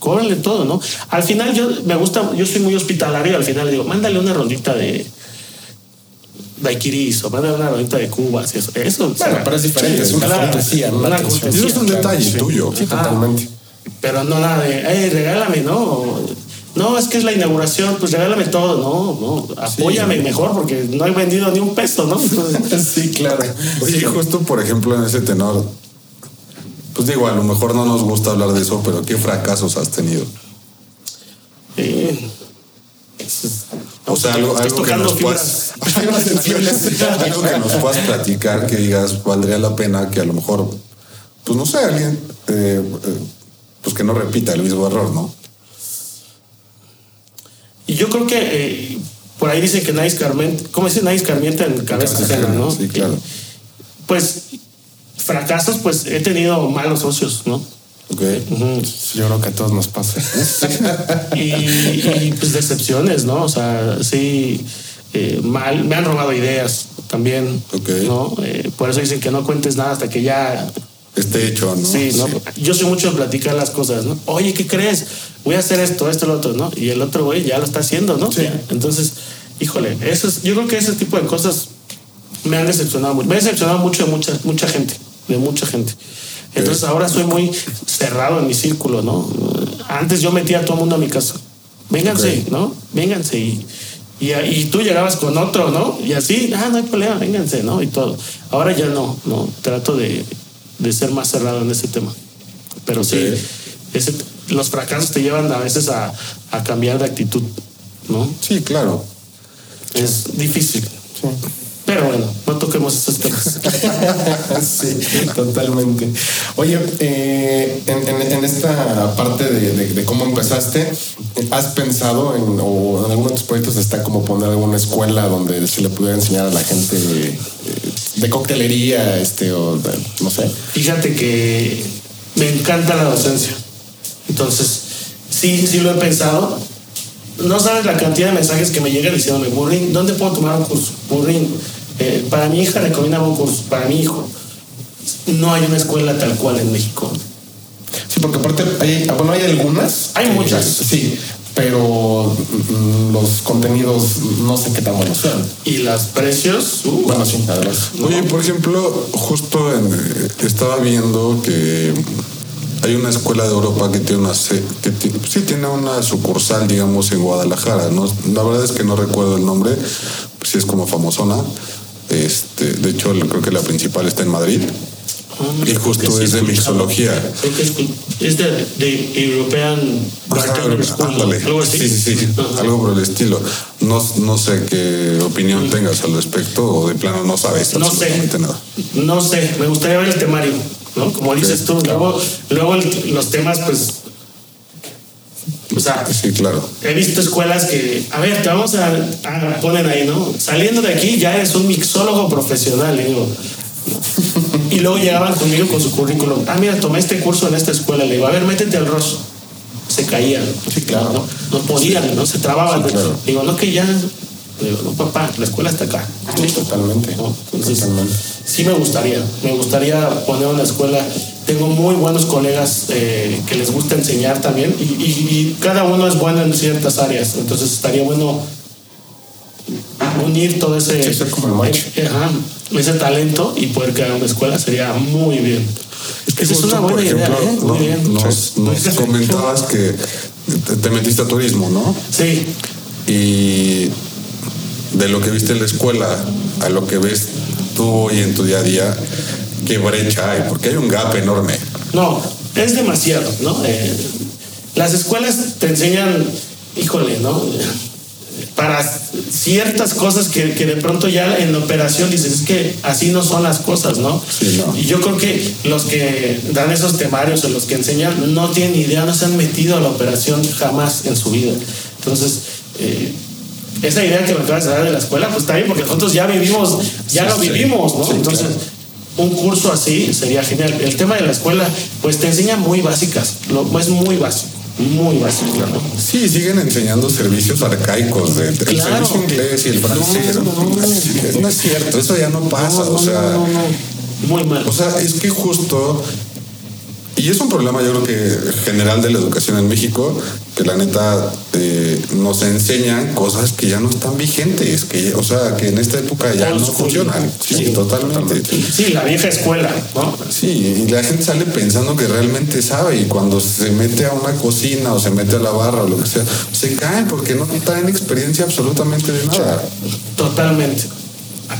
cóbrale todo, ¿no? Al final yo me gusta, yo soy muy hospitalario, al final digo, mándale una rondita de daiquiris o mándale una de cubas, y eso, eso o sea, Bueno, pero es diferente, es una claro, cortesía, ¿no? una cortesía, Eso es un claro, detalle sí. tuyo. Sí, totalmente. pero no nada de, hey, regálame, ¿no? No, es que es la inauguración, pues regálame todo, no, no, apóyame mejor porque no he vendido ni un peso, ¿no? sí, claro. Oye, justo por ejemplo en ese tenor, pues digo, a lo mejor no nos gusta hablar de eso, pero ¿qué fracasos has tenido? Eh, O sea, algo, Estás algo que tocando nos puedas, Fibras sensibles. algo que nos puedas platicar, que digas, valdría la pena que a lo mejor, pues no sé, alguien, eh, eh, pues que no repita el mismo error, ¿no? Y yo creo que eh, por ahí dicen que nadie escarmienta, ¿cómo dice? Nadie escarmienta en cabeza ajena, ¿no? sí, claro. Pues fracasos, pues he tenido malos socios, ¿no? Ok. Ujú. Yo creo que a todos nos pasa. y, y, pues decepciones, ¿no? O sea, sí, eh, mal, me han robado ideas también, Ok. ¿no? Eh, por eso dicen que no cuentes nada hasta que ya Esté hecho, ¿no? Sí, ¿no? Yo soy mucho de platicar las cosas, ¿no? Oye, ¿qué crees? Voy a hacer esto, esto, lo otro, ¿no? Y el otro güey ya lo está haciendo, ¿no? Sí. Entonces, híjole, eso es, yo creo que ese tipo de cosas me han decepcionado mucho. Me ha decepcionado mucho de mucha, mucha gente, de mucha gente. Entonces ahora soy muy cerrado en mi círculo, ¿no? Antes yo metía a todo el mundo a mi casa. Vénganse. ¿no? Vénganse. Y, y, y tú llegabas con otro, ¿no? Y así, ah, no hay problema, vénganse, ¿no? Y todo. Ahora ya no, no. Trato de, de ser más cerrado en ese tema. Pero sí, ese, los fracasos te llevan a veces a, a cambiar de actitud, ¿no? Sí, claro. Es difícil. Pero bueno, no toquemos esos temas. sí, totalmente. Oye, eh, en, en- en esta parte de, de- de cómo empezaste, ¿has pensado en, o en alguno de tus proyectos está como poner alguna escuela donde se le pudiera enseñar a la gente eh, de coctelería, este, o de- no sé? Fíjate que me encanta la docencia. Entonces, sí, sí lo he pensado. No sabes la cantidad de mensajes que me llegan diciéndome, Burrín, ¿dónde puedo tomar un curso? Eh, para mi hija recomienda un curso, para mi hijo. No hay una escuela tal cual en México. Sí, porque aparte hay, ah, bueno, hay algunas. Hay que- muchas. Sí, pero mm, los contenidos no sé qué tan buenos sean. Y los precios, uh, Bueno, sí, además. Oye, por ejemplo, justo en, eh, estaba viendo que hay una escuela de Europa que tiene una que sí tiene una sucursal, digamos, en Guadalajara. No, la verdad es que no recuerdo el nombre, pues sí es como famosona. Este, de hecho, creo que la principal está en Madrid. Y justo es de mixología. Creo que es, es de, de European Bartender Ajá, School, ándale. algo así. Sí, sí, sí, Ajá. algo por el estilo. No, no sé qué opinión tengas al respecto o de plano no sabes No sé. nada. No sé, me gustaría ver el temario, ¿no? Como dices tú, luego, luego los temas, pues. O sea, Sí, claro. he visto escuelas que, a ver, te vamos a, a ponen ahí, ¿no? Saliendo de aquí ya eres un mixólogo profesional, le digo. Y luego llegaban conmigo con su currículum. Ah, mira, tomé este curso en esta escuela. Le digo, a ver, métete al ROS. Se caían. Sí, claro. No, no podían, no se trababan. Sí, claro. Digo, no, que ya. Digo, no, papá, la escuela está acá. Totalmente. ¿no? Entonces, Totalmente. sí me gustaría, me gustaría poner una escuela. Tengo muy buenos colegas eh, que les gusta enseñar también y, y- y cada uno es bueno en ciertas áreas, entonces estaría bueno unir todo ese, Sí, hacer como el match. eh, ajá, ese talento y poder crear una escuela sería muy bien. Esa es una buena por idea, ¿eh? no- muy bien. Nos, nos comentabas que te, te metiste a turismo, ¿no? Sí, Y de lo que viste en la escuela a lo que ves tú hoy en tu día a día, qué brecha hay, porque hay un gap enorme. No, es demasiado, ¿no? Eh, las escuelas te enseñan, híjole, ¿no? Para ciertas cosas que, que de pronto ya en operación dices, es que así no son las cosas, ¿no? Sí, no. Y yo creo que los que dan esos temarios o los que enseñan no tienen idea, no se han metido a la operación jamás en su vida. Entonces, eh, esa idea que me acabas de dar de la escuela, pues está bien, porque nosotros ya vivimos, ya lo sí. vivimos, ¿no? Sí, Entonces, un curso así sería genial. El tema de la escuela, pues te enseña muy básicas, lo, es muy básico, muy básico. ¿no? Sí, siguen enseñando servicios arcaicos, de, el Claro. servicio inglés y el francés. No, no, no. No es cierto, eso ya no pasa. No, o sea, muy mal. O sea, es que justo. Y es un problema, yo creo que general de la educación en México, que la neta eh, nos enseñan cosas que ya no están vigentes, que, o sea, que en esta época ya no funcionan. Sí, Sí. totalmente. sí, la vieja escuela, ¿no? Sí, y la gente sale pensando que realmente sabe y cuando se mete a una cocina o se mete a la barra o lo que sea, se caen porque no traen experiencia absolutamente de nada. Totalmente.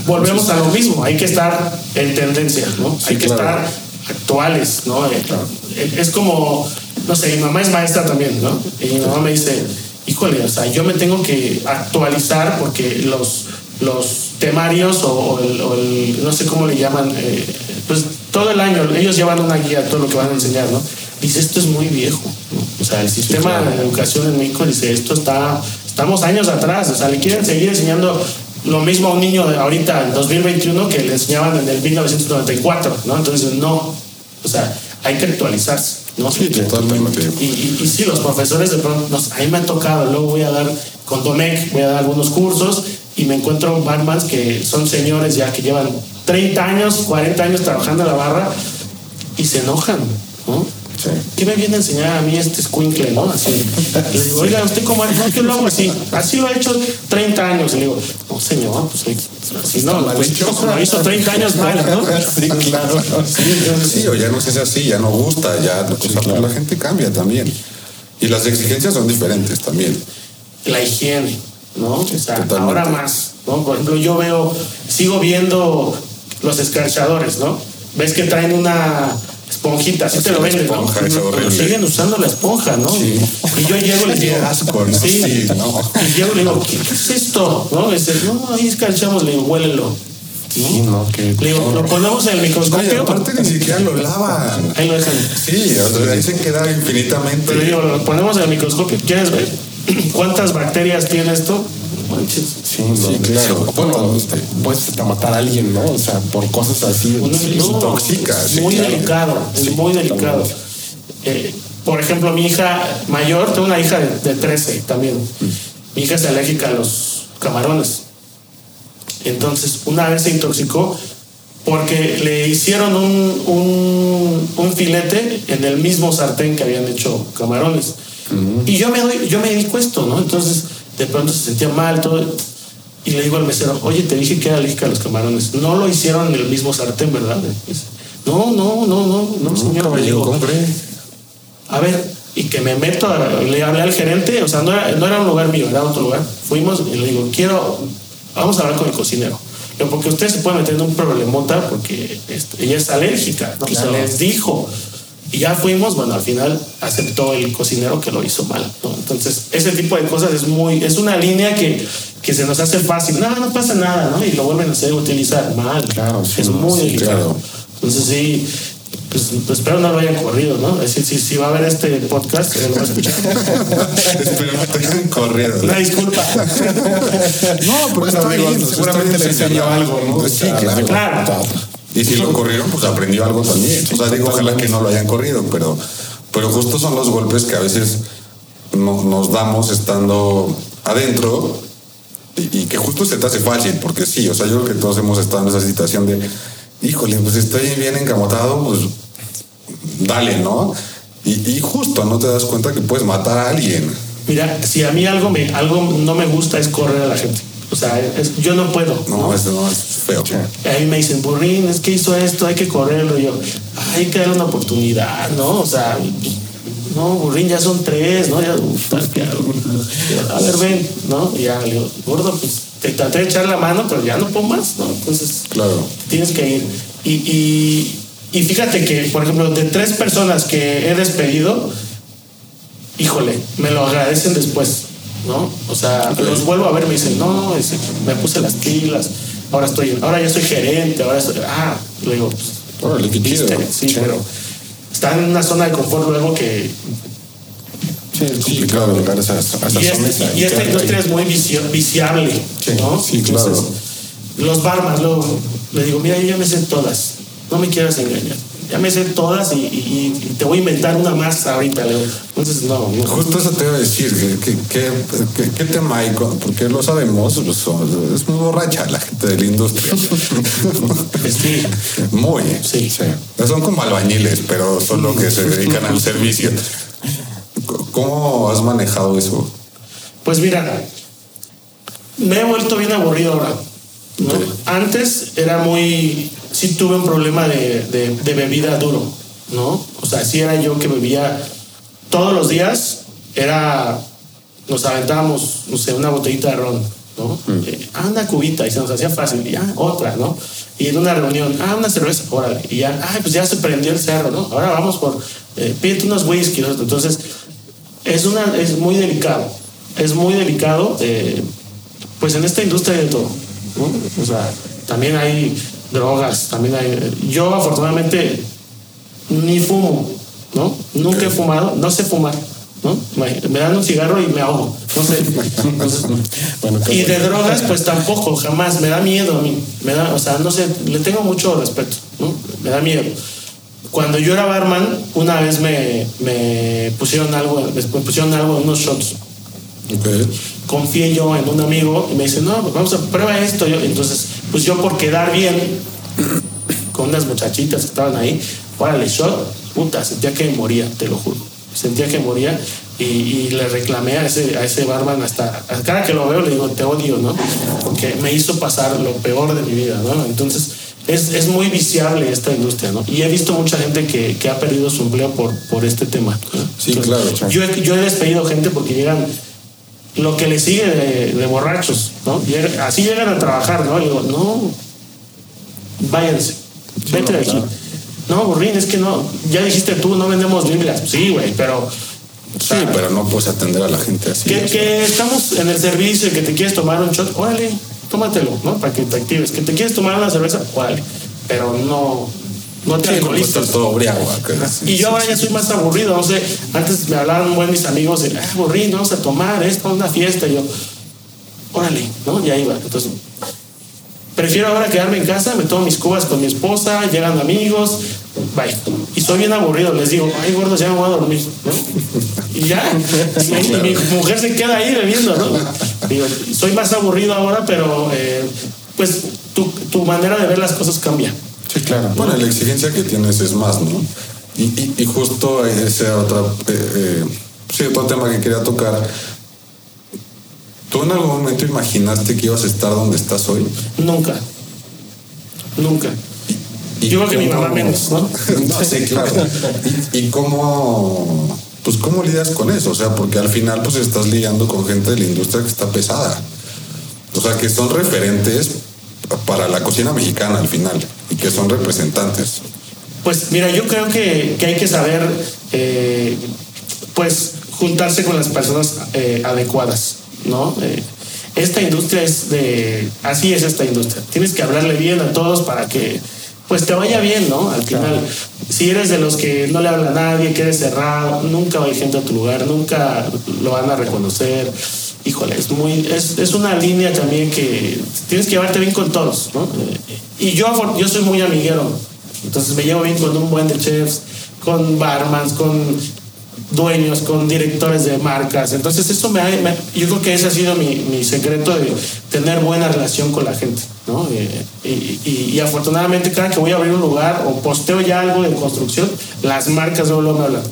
Volvemos a lo mismo, hay que estar en tendencia, ¿no? Sí, hay que claro. estar actuales, ¿no? Eh, eh, Es como, no sé, mi mamá es maestra también, ¿no? Y mi mamá me dice, híjole, o sea, yo me tengo que actualizar porque los, los temarios o, o el, o el- no sé cómo le llaman, eh, pues todo el año, ellos llevan una guía, todo lo que van a enseñar, ¿no? Dice, esto es muy viejo, ¿no? O sea, el sistema de educación en México dice, esto está, estamos años atrás, o sea, le quieren seguir enseñando lo mismo a un niño de ahorita, en 2021, que le enseñaban en el 1994, ¿no? Entonces, no, o sea, hay que actualizarse, ¿no? Sí, totalmente. Y, y, y sí, los profesores de pronto, nos, a mí me ha tocado, luego voy a dar, con Domec, voy a dar algunos cursos y me encuentro barmans que son señores ya que llevan 30 años, 40 años trabajando en la barra y se enojan, ¿no? Sí. ¿Qué me viene a enseñar a mí este squinkle, no? Así. Le digo, oiga, ¿usted cómo es? No, yo lo hago así. Así lo ha hecho 30 años. Le digo, no, señor, pues así no, hecho. lo hizo 30 años mal, ¿no? Sí, claro. Sí, o ya no se hace así, ya no gusta, ya o sea, pues la gente cambia también. Y las exigencias son diferentes también. la higiene, ¿no? O sea, Totalmente. ahora más, ¿no? Por ejemplo, yo veo, sigo viendo los escarchadores, ¿no? Ves que traen una esponjita, así te lo venden, ¿no? esponja, horrible. siguen usando la esponja, ¿no? Y yo llego y les digo, Qué asco, ¿no? sí, Sí, no. y llego y le digo, ¿qué, es esto? ¿No? Me dice, no, ahí escarchamos, le digo, huélelo. Sí, no, que. Le digo, lo ponemos en el microscopio. aparte ni siquiera lo lavan. Ahí lo dejan. Sí, o sea, ahí se queda infinitamente. Pero digo, lo ponemos en el microscopio. ¿Quieres ver cuántas bacterias tiene esto? Manches. Sí, no. Sí, claro. Bueno, este, puedes hasta matar a alguien, ¿no? O sea, por cosas así. Sí, no, intoxica, es sí, muy delicado, es muy delicado. Eh, por ejemplo, mi hija mayor, tengo una hija de, de 13 también. Mi hija es alérgica a los camarones. Entonces, una vez se intoxicó porque le hicieron un, un, un filete en el mismo sartén que habían hecho camarones. Y yo me, doy, yo me dedico a esto, ¿no? Entonces, de pronto se sentía mal, todo. Y le digo al mesero, oye, te dije que era alérgica a los camarones. No lo hicieron en el mismo sartén, ¿verdad? Dice, No, no, no, no, no, señor. Le digo, Hombre, a ver, y que me meto, a- le hablé al gerente, o sea, no era, no era un lugar mío, era otro lugar. Fuimos y le digo, quiero, vamos a hablar con el cocinero. Porque usted se puede meter en un problemota porque este, ella es alérgica, ¿no? Claro. les dijo. Y ya fuimos, bueno, al final aceptó el cocinero que lo hizo mal, ¿no? Entonces, ese tipo de cosas es muy, es una línea que, que se nos hace fácil. No, no pasa nada, ¿no? Y lo vuelven a hacer, utilizar mal. Claro, sí, es muy sí, delicado. claro. Entonces, sí, pues, pues espero no lo hayan corrido, ¿no? Es decir, si, si va a haber este podcast, que lo va a escuchar. espero no te hayan corrido. Una disculpa. No, pero Bueno, está bien, seguramente le enseñó algo, ¿no? Sí, claro. Claro. Y si lo corrieron, pues aprendió algo también. O sea, digo, ojalá que no lo hayan corrido, pero, pero justo son los golpes que a veces no- nos damos estando adentro y, y que justo se te hace fácil, porque sí, o sea, yo creo que todos hemos estado en esa situación de, híjole, pues estoy bien encamotado, pues dale, ¿no? Y, y justo no te das cuenta que puedes matar a alguien. Mira, si a mí algo, me, algo no me gusta es correr a la gente. O sea, es- yo no puedo. No, ¿no? eso no es feo. A mí me dicen, burrín, es que hizo esto, hay que correrlo. Y yo, hay que darle una oportunidad, ¿no? O sea, no, burrín, ya son tres, ¿no? Ya, puta, ¿qué hago? A ver, ven, ¿no? Y ya, le digo, gordo, pues te traté de echar la mano, pero ya no puedo más, ¿no? Entonces, Claro. tienes que ir. Y, y, y fíjate que, por ejemplo, de tres personas que he despedido, híjole, me lo agradecen después, ¿no? O sea, los vuelvo a ver, me dicen, no, es- me puse las pilas, ahora estoy, ahora ya soy gerente, ahora soy, ah, le digo, pues, Órale, qué chido. sí, pero están en una zona de confort luego que Sí, es complicado llegar a esa, y, este- y esta industria es muy vicio- viciable, ¿no? sí, claro. los barman, luego le digo, mira, yo ya me sé todas, no me quieras engañar. Ya me sé todas y, y- y te voy a inventar una más ahorita. le digo. Entonces, no, no. Justo eso te iba a decir, ¿qué, qué, qué- qué tema hay? Porque lo sabemos, es muy borracha la gente de la industria. Sí. Muy. Sí. Son como albañiles, pero solo que se dedican al servicio. ¿Cómo has manejado eso? Pues mira, me he vuelto bien aburrido ahora. Antes era muy. Sí tuve un problema de, de- de bebida duro, ¿no? O sea, sí era yo que bebía todos los días. Era. Nos aventábamos, no sé, una botellita de ron, ¿no? Eh, ah, una cubita y se nos hacía fácil. Y ya, otra, ¿no? Y en una reunión, ah, una cerveza, órale. Y ya, ay, pues ya se prendió el cerro, ¿no? Ahora vamos por. Eh, pídete unos whisky, ¿no? Entonces, es, una, es muy delicado. Es muy delicado. eh, pues en esta industria de todo. ¿no? O sea, también hay drogas, también hay. Yo, afortunadamente, ni fumo, ¿no? Nunca he fumado, no sé fumar, ¿no? Me, dan un cigarro y me ahogo. No sé. Entonces, Bueno, qué y de drogas, pues tampoco, jamás. Me da miedo a mí. Me da, o sea, no sé, le tengo mucho respeto, ¿no? Me da miedo. Cuando yo era barman, una vez me, me pusieron algo, me pusieron algo, unos shots. Ok. Confié yo en un amigo y me dice, no, pues vamos a prueba esto. Yo, entonces, pues yo por quedar bien con unas muchachitas que estaban ahí, órale, shot, puta, sentía que moría, te lo juro. Sentía que moría y, y le reclamé a ese, a ese barman hasta, cada que lo veo le digo, te odio, ¿no? Porque me hizo pasar lo peor de mi vida, ¿no? Entonces, es, es muy viciable esta industria, ¿no? Y he visto mucha gente que, que ha perdido su empleo por, por este tema. ¿no? Sí, Entonces, claro. Yo he, yo he despedido gente porque llegan lo que le sigue de, de borrachos, ¿no? Llega- así llegan a trabajar, ¿no? Y digo, no, váyanse, vete de aquí. No, Burrín, es que no, ya dijiste tú, no vendemos Biblias. Sí, güey, pero Sí, pero no puedes atender a la gente así. que estamos en el servicio y que te quieres tomar un shot, órale, tómatelo, ¿no? Para que te actives. Que te quieres tomar una cerveza, órale, pero no, no te. Y yo ahora ya soy más aburrido, no sé, antes me hablaban buen mis amigos de, ah, aburrido, vamos a tomar esto, una fiesta, y yo, órale, ¿no? Ya iba. Entonces, prefiero ahora quedarme en casa, me tomo mis cubas con mi esposa, llegan amigos, bye. Y soy bien aburrido, les digo, ay, gordos, ya me voy a dormir, ¿no? Y ya, y, mi mujer se queda ahí bebiendo, ¿no? Digo, soy más aburrido ahora, pero eh, pues tu, tu manera de ver las cosas cambia. Sí, claro. Bueno, la exigencia que tienes es más, ¿no? Y, y, y justo ese otro, eh, eh, sí, otro tema que quería tocar. ¿Tú en algún momento imaginaste que ibas a estar donde estás hoy? Nunca. Nunca. Y Yo creo que mi mamá menos, ¿no? No, sí, claro. ¿Y, y cómo, pues, cómo lidias con eso? O sea, porque al final, pues, estás lidiando con gente de la industria que está pesada. O sea, que son referentes para la cocina mexicana al final y que son representantes. Pues mira, yo creo que, que hay que saber, eh, pues, juntarse con las personas eh, adecuadas, ¿no? Eh, esta industria es de, así es esta industria. Tienes que hablarle bien a todos para que, pues, te vaya bien, ¿no? Al final, si eres de los que no le habla a nadie, que eres cerrado, nunca va a ir gente a tu lugar, nunca lo van a reconocer. Híjole, es muy, es, es una línea también que tienes que llevarte bien con todos, ¿no? Eh, Y yo, yo soy muy amiguero, entonces me llevo bien con un buen de chefs, con barmans, con dueños, con directores de marcas. Entonces eso me, me- yo creo que ese ha sido mi, mi secreto de tener buena relación con la gente, ¿no? Eh, y, y- y afortunadamente cada que voy a abrir un lugar o posteo ya algo de construcción, las marcas luego me hablan.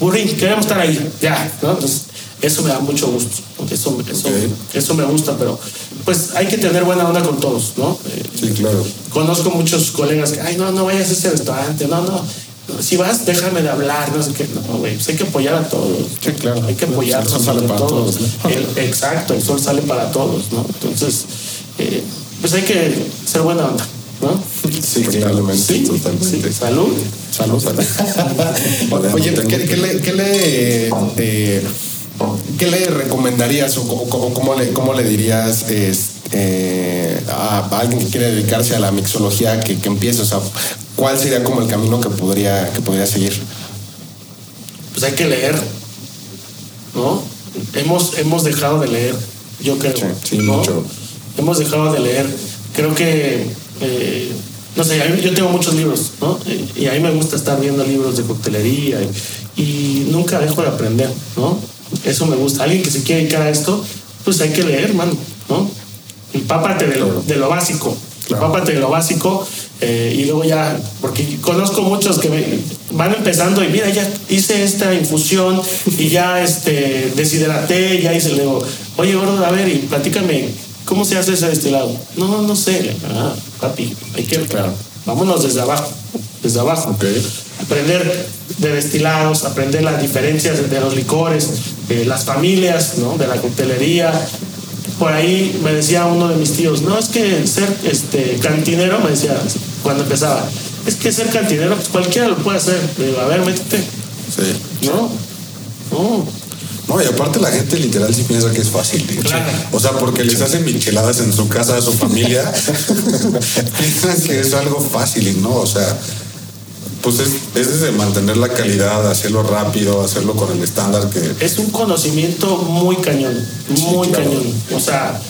Burrín, queremos estar ahí, ya, ¿no? Entonces eso me da mucho gusto, eso, eso, eso me gusta, pero pues hay que tener buena onda con todos, ¿no? Sí, claro. Conozco muchos colegas que, ay, no, no vayas a ese restaurante, no, no. Si vas, déjame de hablar, no sé qué. No, güey, pues hay que apoyar a todos. Sí, claro. Hay que apoyar El sol a sale para todos, ¿no? El- exacto, el sol sale para todos, ¿no? Entonces, eh, pues hay que ser buena onda, ¿no? Sí, totalmente, totalmente. Salud. Salud. Oye, ¿qué, qué le, qué le, eh, qué le recomendarías o cómo, cómo- cómo le, cómo le dirías este, a alguien que quiere dedicarse a la mixología que, que empiece? O sea, ¿cuál sería como el camino que podría, que podría seguir? Pues hay que leer, ¿no? Hemos, hemos dejado de leer, yo creo. Sí, sí, ¿no? mucho. Hemos dejado de leer. Creo que, eh, no sé, yo tengo muchos libros, ¿no? Eh, Y a mí me gusta estar viendo libros de coctelería y, y nunca dejo de aprender, ¿no? Eso me gusta. Alguien que se quiere dedicar a esto, pues hay que leer, mano, ¿no? Empápate de lo, de lo básico. Empápate de lo básico eh, y luego ya, porque conozco muchos que me- van empezando y mira, ya hice esta infusión y ya este, deshidraté, ya hice, le digo, oye, gordo, a ver, y platícame, ¿cómo se hace ese destilado? No, no sé. Ah, papi, hay que, vámonos desde abajo, desde abajo. Aprender de destilados, aprender las diferencias de, de los licores, eh, las familias, ¿no? De la coctelería. Por ahí me decía uno de mis tíos, no, es que ser este, cantinero, me decía cuando empezaba, es que ser cantinero, pues cualquiera lo puede hacer. Le digo, a ver, métete. Sí. No, no. No, y aparte la gente literal sí piensa que es fácil. Claro. O sea, porque les hacen micheladas en su casa a su familia, piensan que es algo fácil y no, o sea, pues es, es desde mantener la calidad, hacerlo rápido, hacerlo con el estándar que... es un conocimiento muy cañón, muy claro. cañón. O sea,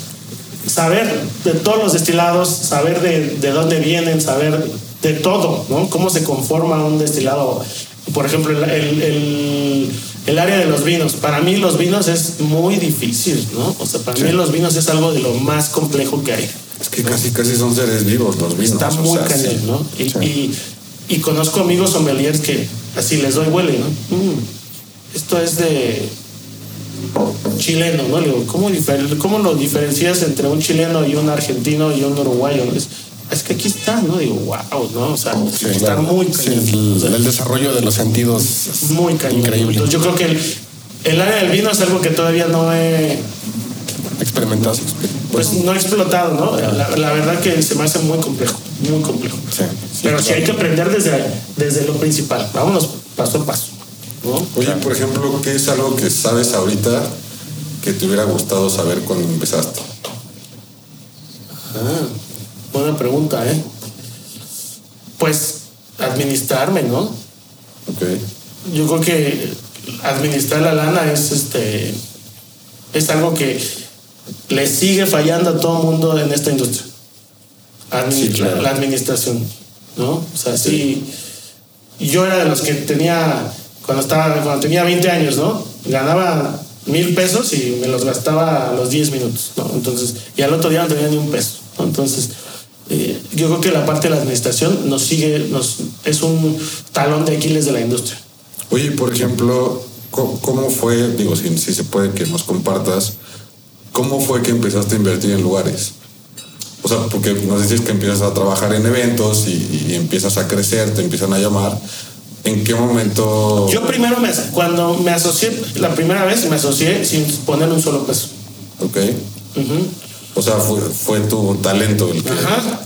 saber de todos los destilados, saber de, de dónde vienen, saber de todo, ¿no? Cómo se conforma un destilado. Por ejemplo, el, el- el- el área de los vinos. Para mí los vinos es muy difícil, ¿no? O sea, para mí los vinos es algo de lo más complejo que hay. Es que casi, casi son seres vivos los vinos. Está o muy sea, cañón, sí. ¿no? Y, y- y conozco amigos sommeliers que así les doy huele, ¿no? Mm, esto es de chileno, ¿no? Le digo, ¿cómo, ¿cómo lo diferencias entre un chileno y un argentino y un uruguayo? Es, es que aquí está, ¿no? Digo, wow, ¿no? O sea, Sí, está muy Sí, el, O sea, el desarrollo de los sentidos es muy cañón. increíble. Entonces yo creo que el, el área del vino es algo que todavía no he, Experimentado. pues, no he explotado, ¿no? La, la verdad que se me hace muy complejo, muy complejo. Sí, Pero sí hay que aprender desde, desde lo principal. Vámonos paso a paso. ¿no? Oye, por ejemplo, ¿qué es algo que sabes ahorita que te hubiera gustado saber cuando empezaste? Ah, buena pregunta, ¿eh? Pues administrarme, ¿no? Ok. Yo creo que administrar la lana es este es algo que le sigue fallando a todo mundo en esta industria. Admi- Sí, claro. la, administración, ¿no? O sea, sí. Yo era de los que tenía cuando estaba cuando tenía 20 años, ¿no? Ganaba mil pesos y me los gastaba a los 10 minutos, ¿no? Entonces, y al otro día no tenía ni un peso, ¿no? Entonces, eh, yo creo que la parte de la administración nos sigue, nos, es un talón de Aquiles de la industria. Oye, por ejemplo, ¿cómo, cómo fue, digo, si, si se puede que nos compartas, cómo fue que empezaste a invertir en lugares? O sea, porque nos dices que empiezas a trabajar en eventos y, y empiezas a crecer, te empiezan a llamar. ¿En qué momento? Yo primero, me, cuando me asocié, la primera vez me asocié sin poner un solo peso. Ok. Ujú. O sea, fue, fue tu talento el que, Ajá.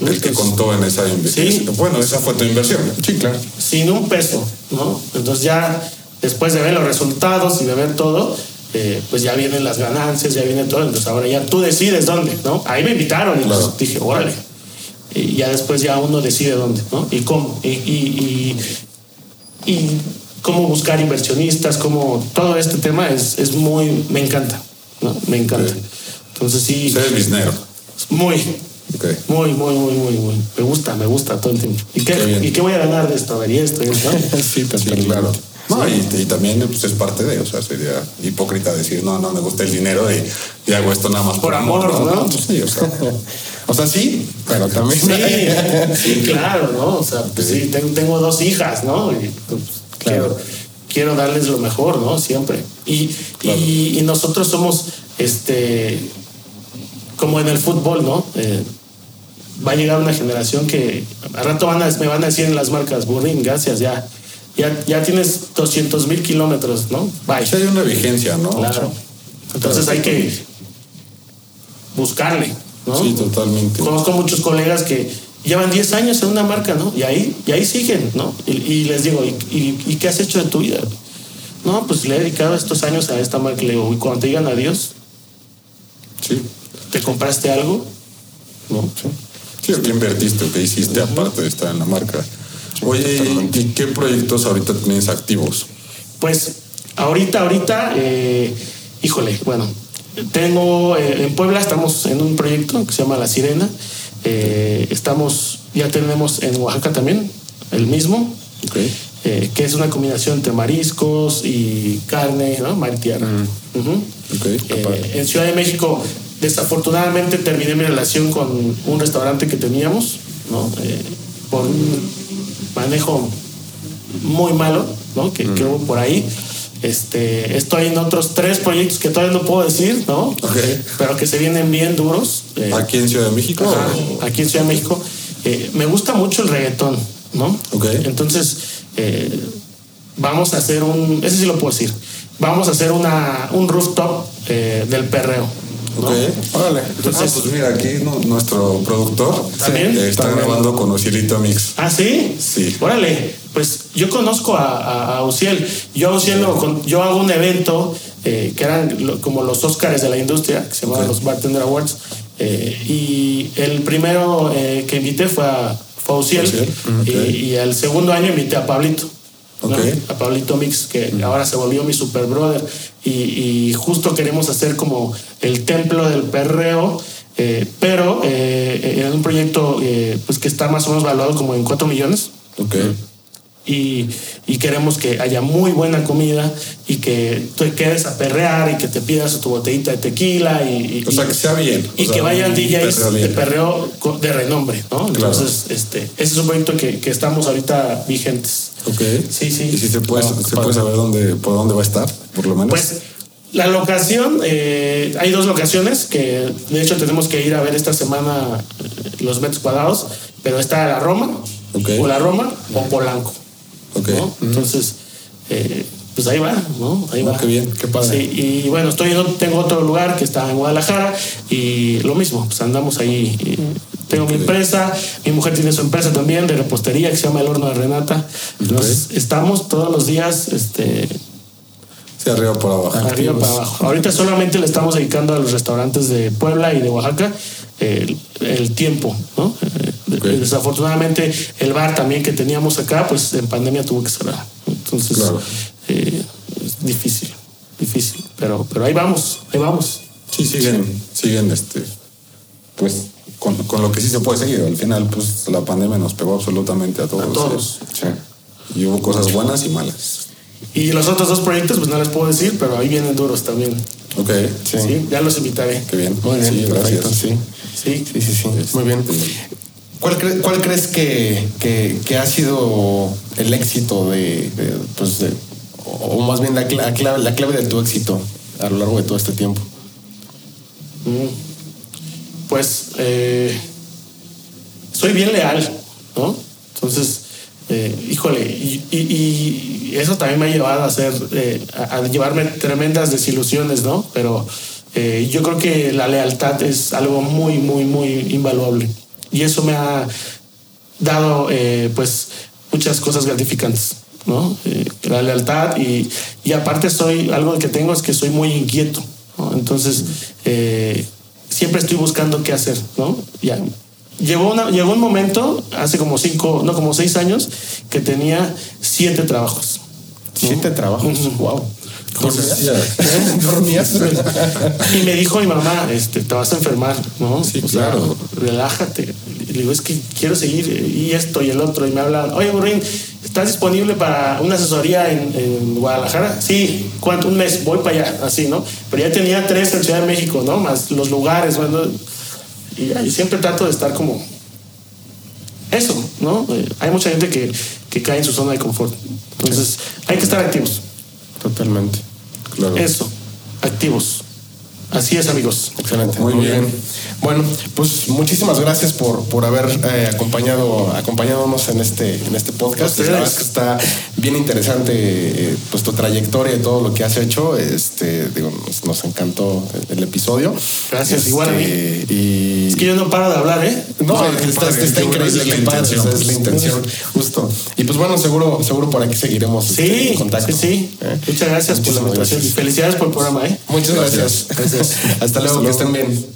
el que contó en esa inversión. Sí. Bueno, esa fue tu inversión. Sí, claro. Sin un peso, ¿no? Entonces ya después de ver los resultados y de ver todo, eh, pues ya vienen las ganancias, ya viene todo. Entonces ahora ya tú decides dónde, ¿no? Ahí me invitaron y Claro. pues dije, órale. Y ya después ya uno decide dónde, ¿no? Y cómo. Y, y, y, y cómo buscar inversionistas, cómo todo este tema es, es muy, me encanta, ¿no? Me encanta. Entonces sí, Eres biznero. muy, muy, muy, muy, muy, muy. Me gusta, me gusta todo el tiempo. ¿Y Qué ¿y qué voy a ganar de esto? A ver, y esto, y esto. Sí, Sí, claro. No, y, y también pues, es parte de, o sea, sería hipócrita decir, no, no me gusta el dinero y, y hago esto nada más Por amor, ¿no? Pues sí, o sea, O sea, sí, pero también. Sí, sí, claro, ¿no? O sea, pues sí, tengo, tengo dos hijas, ¿no? Y pues, quiero, quiero darles lo mejor, ¿no? Siempre. Y, y, y nosotros somos, este, como en el fútbol, ¿no? Eh, va a llegar una generación que al rato van a, me van a decir en las marcas, Burrín, gracias, ya. Ya, ya tienes 200 mil kilómetros, ¿no? Bye. sí hay una vigencia, ¿no? Claro. Entonces hay que buscarle, ¿no? Sí, totalmente. Conozco muchos colegas que, llevan 10 años en una marca, ¿no? Y ahí, y ahí siguen, ¿no? Y, y les digo, ¿y, y, qué has hecho de tu vida? No, pues le he dedicado estos años a esta marca. Le digo, y cuando te digan adiós, Sí. ¿Te compraste algo? ¿No? Sí. Sí, ¿qué invertiste? ¿Qué hiciste aparte de estar en la marca? Oye, ¿y- ¿y qué proyectos ahorita tienes activos? Pues ahorita, ahorita, eh, híjole, bueno, tengo eh, en Puebla estamos en un proyecto que se llama La Sirena. Eh, estamos, ya tenemos en Oaxaca también el mismo, Ok. eh, que es una combinación entre mariscos y carne, ¿no? Mar y tierra. Ujú. Ok. Eh, en Ciudad de México, desafortunadamente terminé mi relación con un restaurante que teníamos, ¿no? Eh, por un manejo muy malo, ¿no? Que, que hubo por ahí. Este, estoy en otros tres proyectos que todavía no puedo decir, ¿no? Ok. Pero que se vienen bien duros. Eh, ¿Aquí en Ciudad de México? Ajá, aquí en Ciudad de México. Eh, me gusta mucho el reggaetón, ¿no? Ok. Entonces, eh, vamos a hacer un, ese sí lo puedo decir, vamos a hacer una, un rooftop eh, del perreo. ¿No? Ok. Órale. Entonces, pues mira, aquí nu- nuestro productor ¿También? eh, está También. grabando con Ocielito Mix. Ah, sí. Sí. Órale, pues yo conozco a, a, a Uciel. Yo a Uciel lo con- yo hago un evento eh, que eran lo- como los Óscares de la industria, que se llamaban los Bartender Awards. eh, y el primero eh, que invité fue a, fue a Uciel. Uciel, Y, y el segundo año invité a Pablito. ¿No? Ok. A Pablito Mix, que ahora se volvió mi super brother. Y, y justo queremos hacer como el templo del perreo, eh, pero eh, en un proyecto eh, pues que está más o menos valuado como en 4 millones. Ok. Y, y queremos que haya muy buena comida y que te quedes a perrear y que te pidas tu botellita de tequila y, y- O sea, que sea bien. y O sea, que vayan DJs perreo de perreo de renombre, ¿no? Claro. Entonces, este, ese es un proyecto que, que estamos ahorita vigentes. Ok. Sí, sí. ¿Y si se puede, No, se puede saber dónde, por dónde va a estar, por lo menos? Pues la locación, eh, hay dos locaciones que de hecho tenemos que ir a ver esta semana eh, los metros cuadrados, pero está la Roma, Ok. o la Roma o Polanco. Ok. ¿no? Entonces, eh, pues ahí va, ¿no? Ahí Ah, va. qué bien, qué padre. Sí, y bueno, estoy en otro- tengo otro lugar que está en Guadalajara y lo mismo, pues andamos ahí. Tengo mi empresa, mi mujer tiene su empresa también de repostería que se llama El Horno de Renata. Entonces, estamos todos los días este, Arriba por abajo. arriba para abajo. Ahorita solamente le estamos dedicando a los restaurantes de Puebla y de Oaxaca el, el tiempo, ¿no? Eh, Ok. Desafortunadamente el bar también que teníamos acá, pues en pandemia tuvo que cerrar. Entonces, Claro. eh, es difícil, difícil. Pero, pero ahí vamos, ahí vamos. Sí, siguen, siguen este, pues con, con lo que sí se puede seguir. Al final, pues la pandemia nos pegó absolutamente a todos. A todos. Sí. Y hubo cosas buenas y malas. Y los otros dos proyectos, pues no les puedo decir, pero ahí vienen duros también. Ok. Sí. Sí, ya los invitaré. Qué bien. Muy bien, Sí, perfecto, gracias. sí. Sí. Sí, sí, sí. Muy bien. ¿Cuál, cre- cuál crees que, que, que ha sido el éxito de, de, pues de- o más bien la clave, la clave de tu éxito a lo largo de todo este tiempo? Mm. Pues eh, soy bien leal, ¿no? Entonces, eh, híjole, y, eso también me ha llevado a hacer, eh, a, llevarme tremendas desilusiones, ¿no? Pero eh, yo creo que la lealtad es algo muy, muy, muy invaluable. Y eso me ha dado, eh, pues, muchas cosas gratificantes, ¿no? La lealtad y, y aparte soy, algo que tengo es que soy muy inquieto. Entonces, siempre estoy buscando qué hacer, ¿no? Ya. Llegó, una- llegó un momento, hace como cinco, no, como seis años, que tenía siete trabajos. Siete trabajos. Ujú. Wow. Dormías. ¿Dormías? Y me dijo mi mamá, este, te vas a enfermar, ¿no? Sí, O sea, claro. relájate. Le digo, es que quiero seguir eh, y esto y el otro. Y me hablan, oye, Burrín, ¿estás disponible para una asesoría en, en Guadalajara? Sí, ¿cuánto? Un mes, voy para allá, así, ¿no? Pero ya tenía tres en Ciudad de México, ¿no? Más los lugares, bueno. Y yo siempre trato de estar como eso, ¿no? Eh, hay mucha gente que, que cae en su zona de confort. Entonces, hay que estar activos. Totalmente. Claro. Eso, activos. Así es, amigos. Excelente. Muy bien. Bueno, pues muchísimas gracias por, por haber eh, acompañado, acompañándonos en este, en este podcast. La verdad es que está bien interesante eh, pues tu trayectoria y todo lo que has hecho. Este, digo, nos, nos encantó el, el episodio. Gracias, Este, igual a mí. Y Es que yo no paro de hablar, ¿eh? No, No, está, padre, increíble, es la padre, intención. es la intención, justo. Y pues bueno, seguro, seguro por aquí seguiremos este, Sí, en contacto. sí, sí. ¿Eh? Muchas gracias por la invitación. gracias. Felicidades por el programa, ¿eh? Muchas gracias. Gracias. Hasta luego, que estén bien.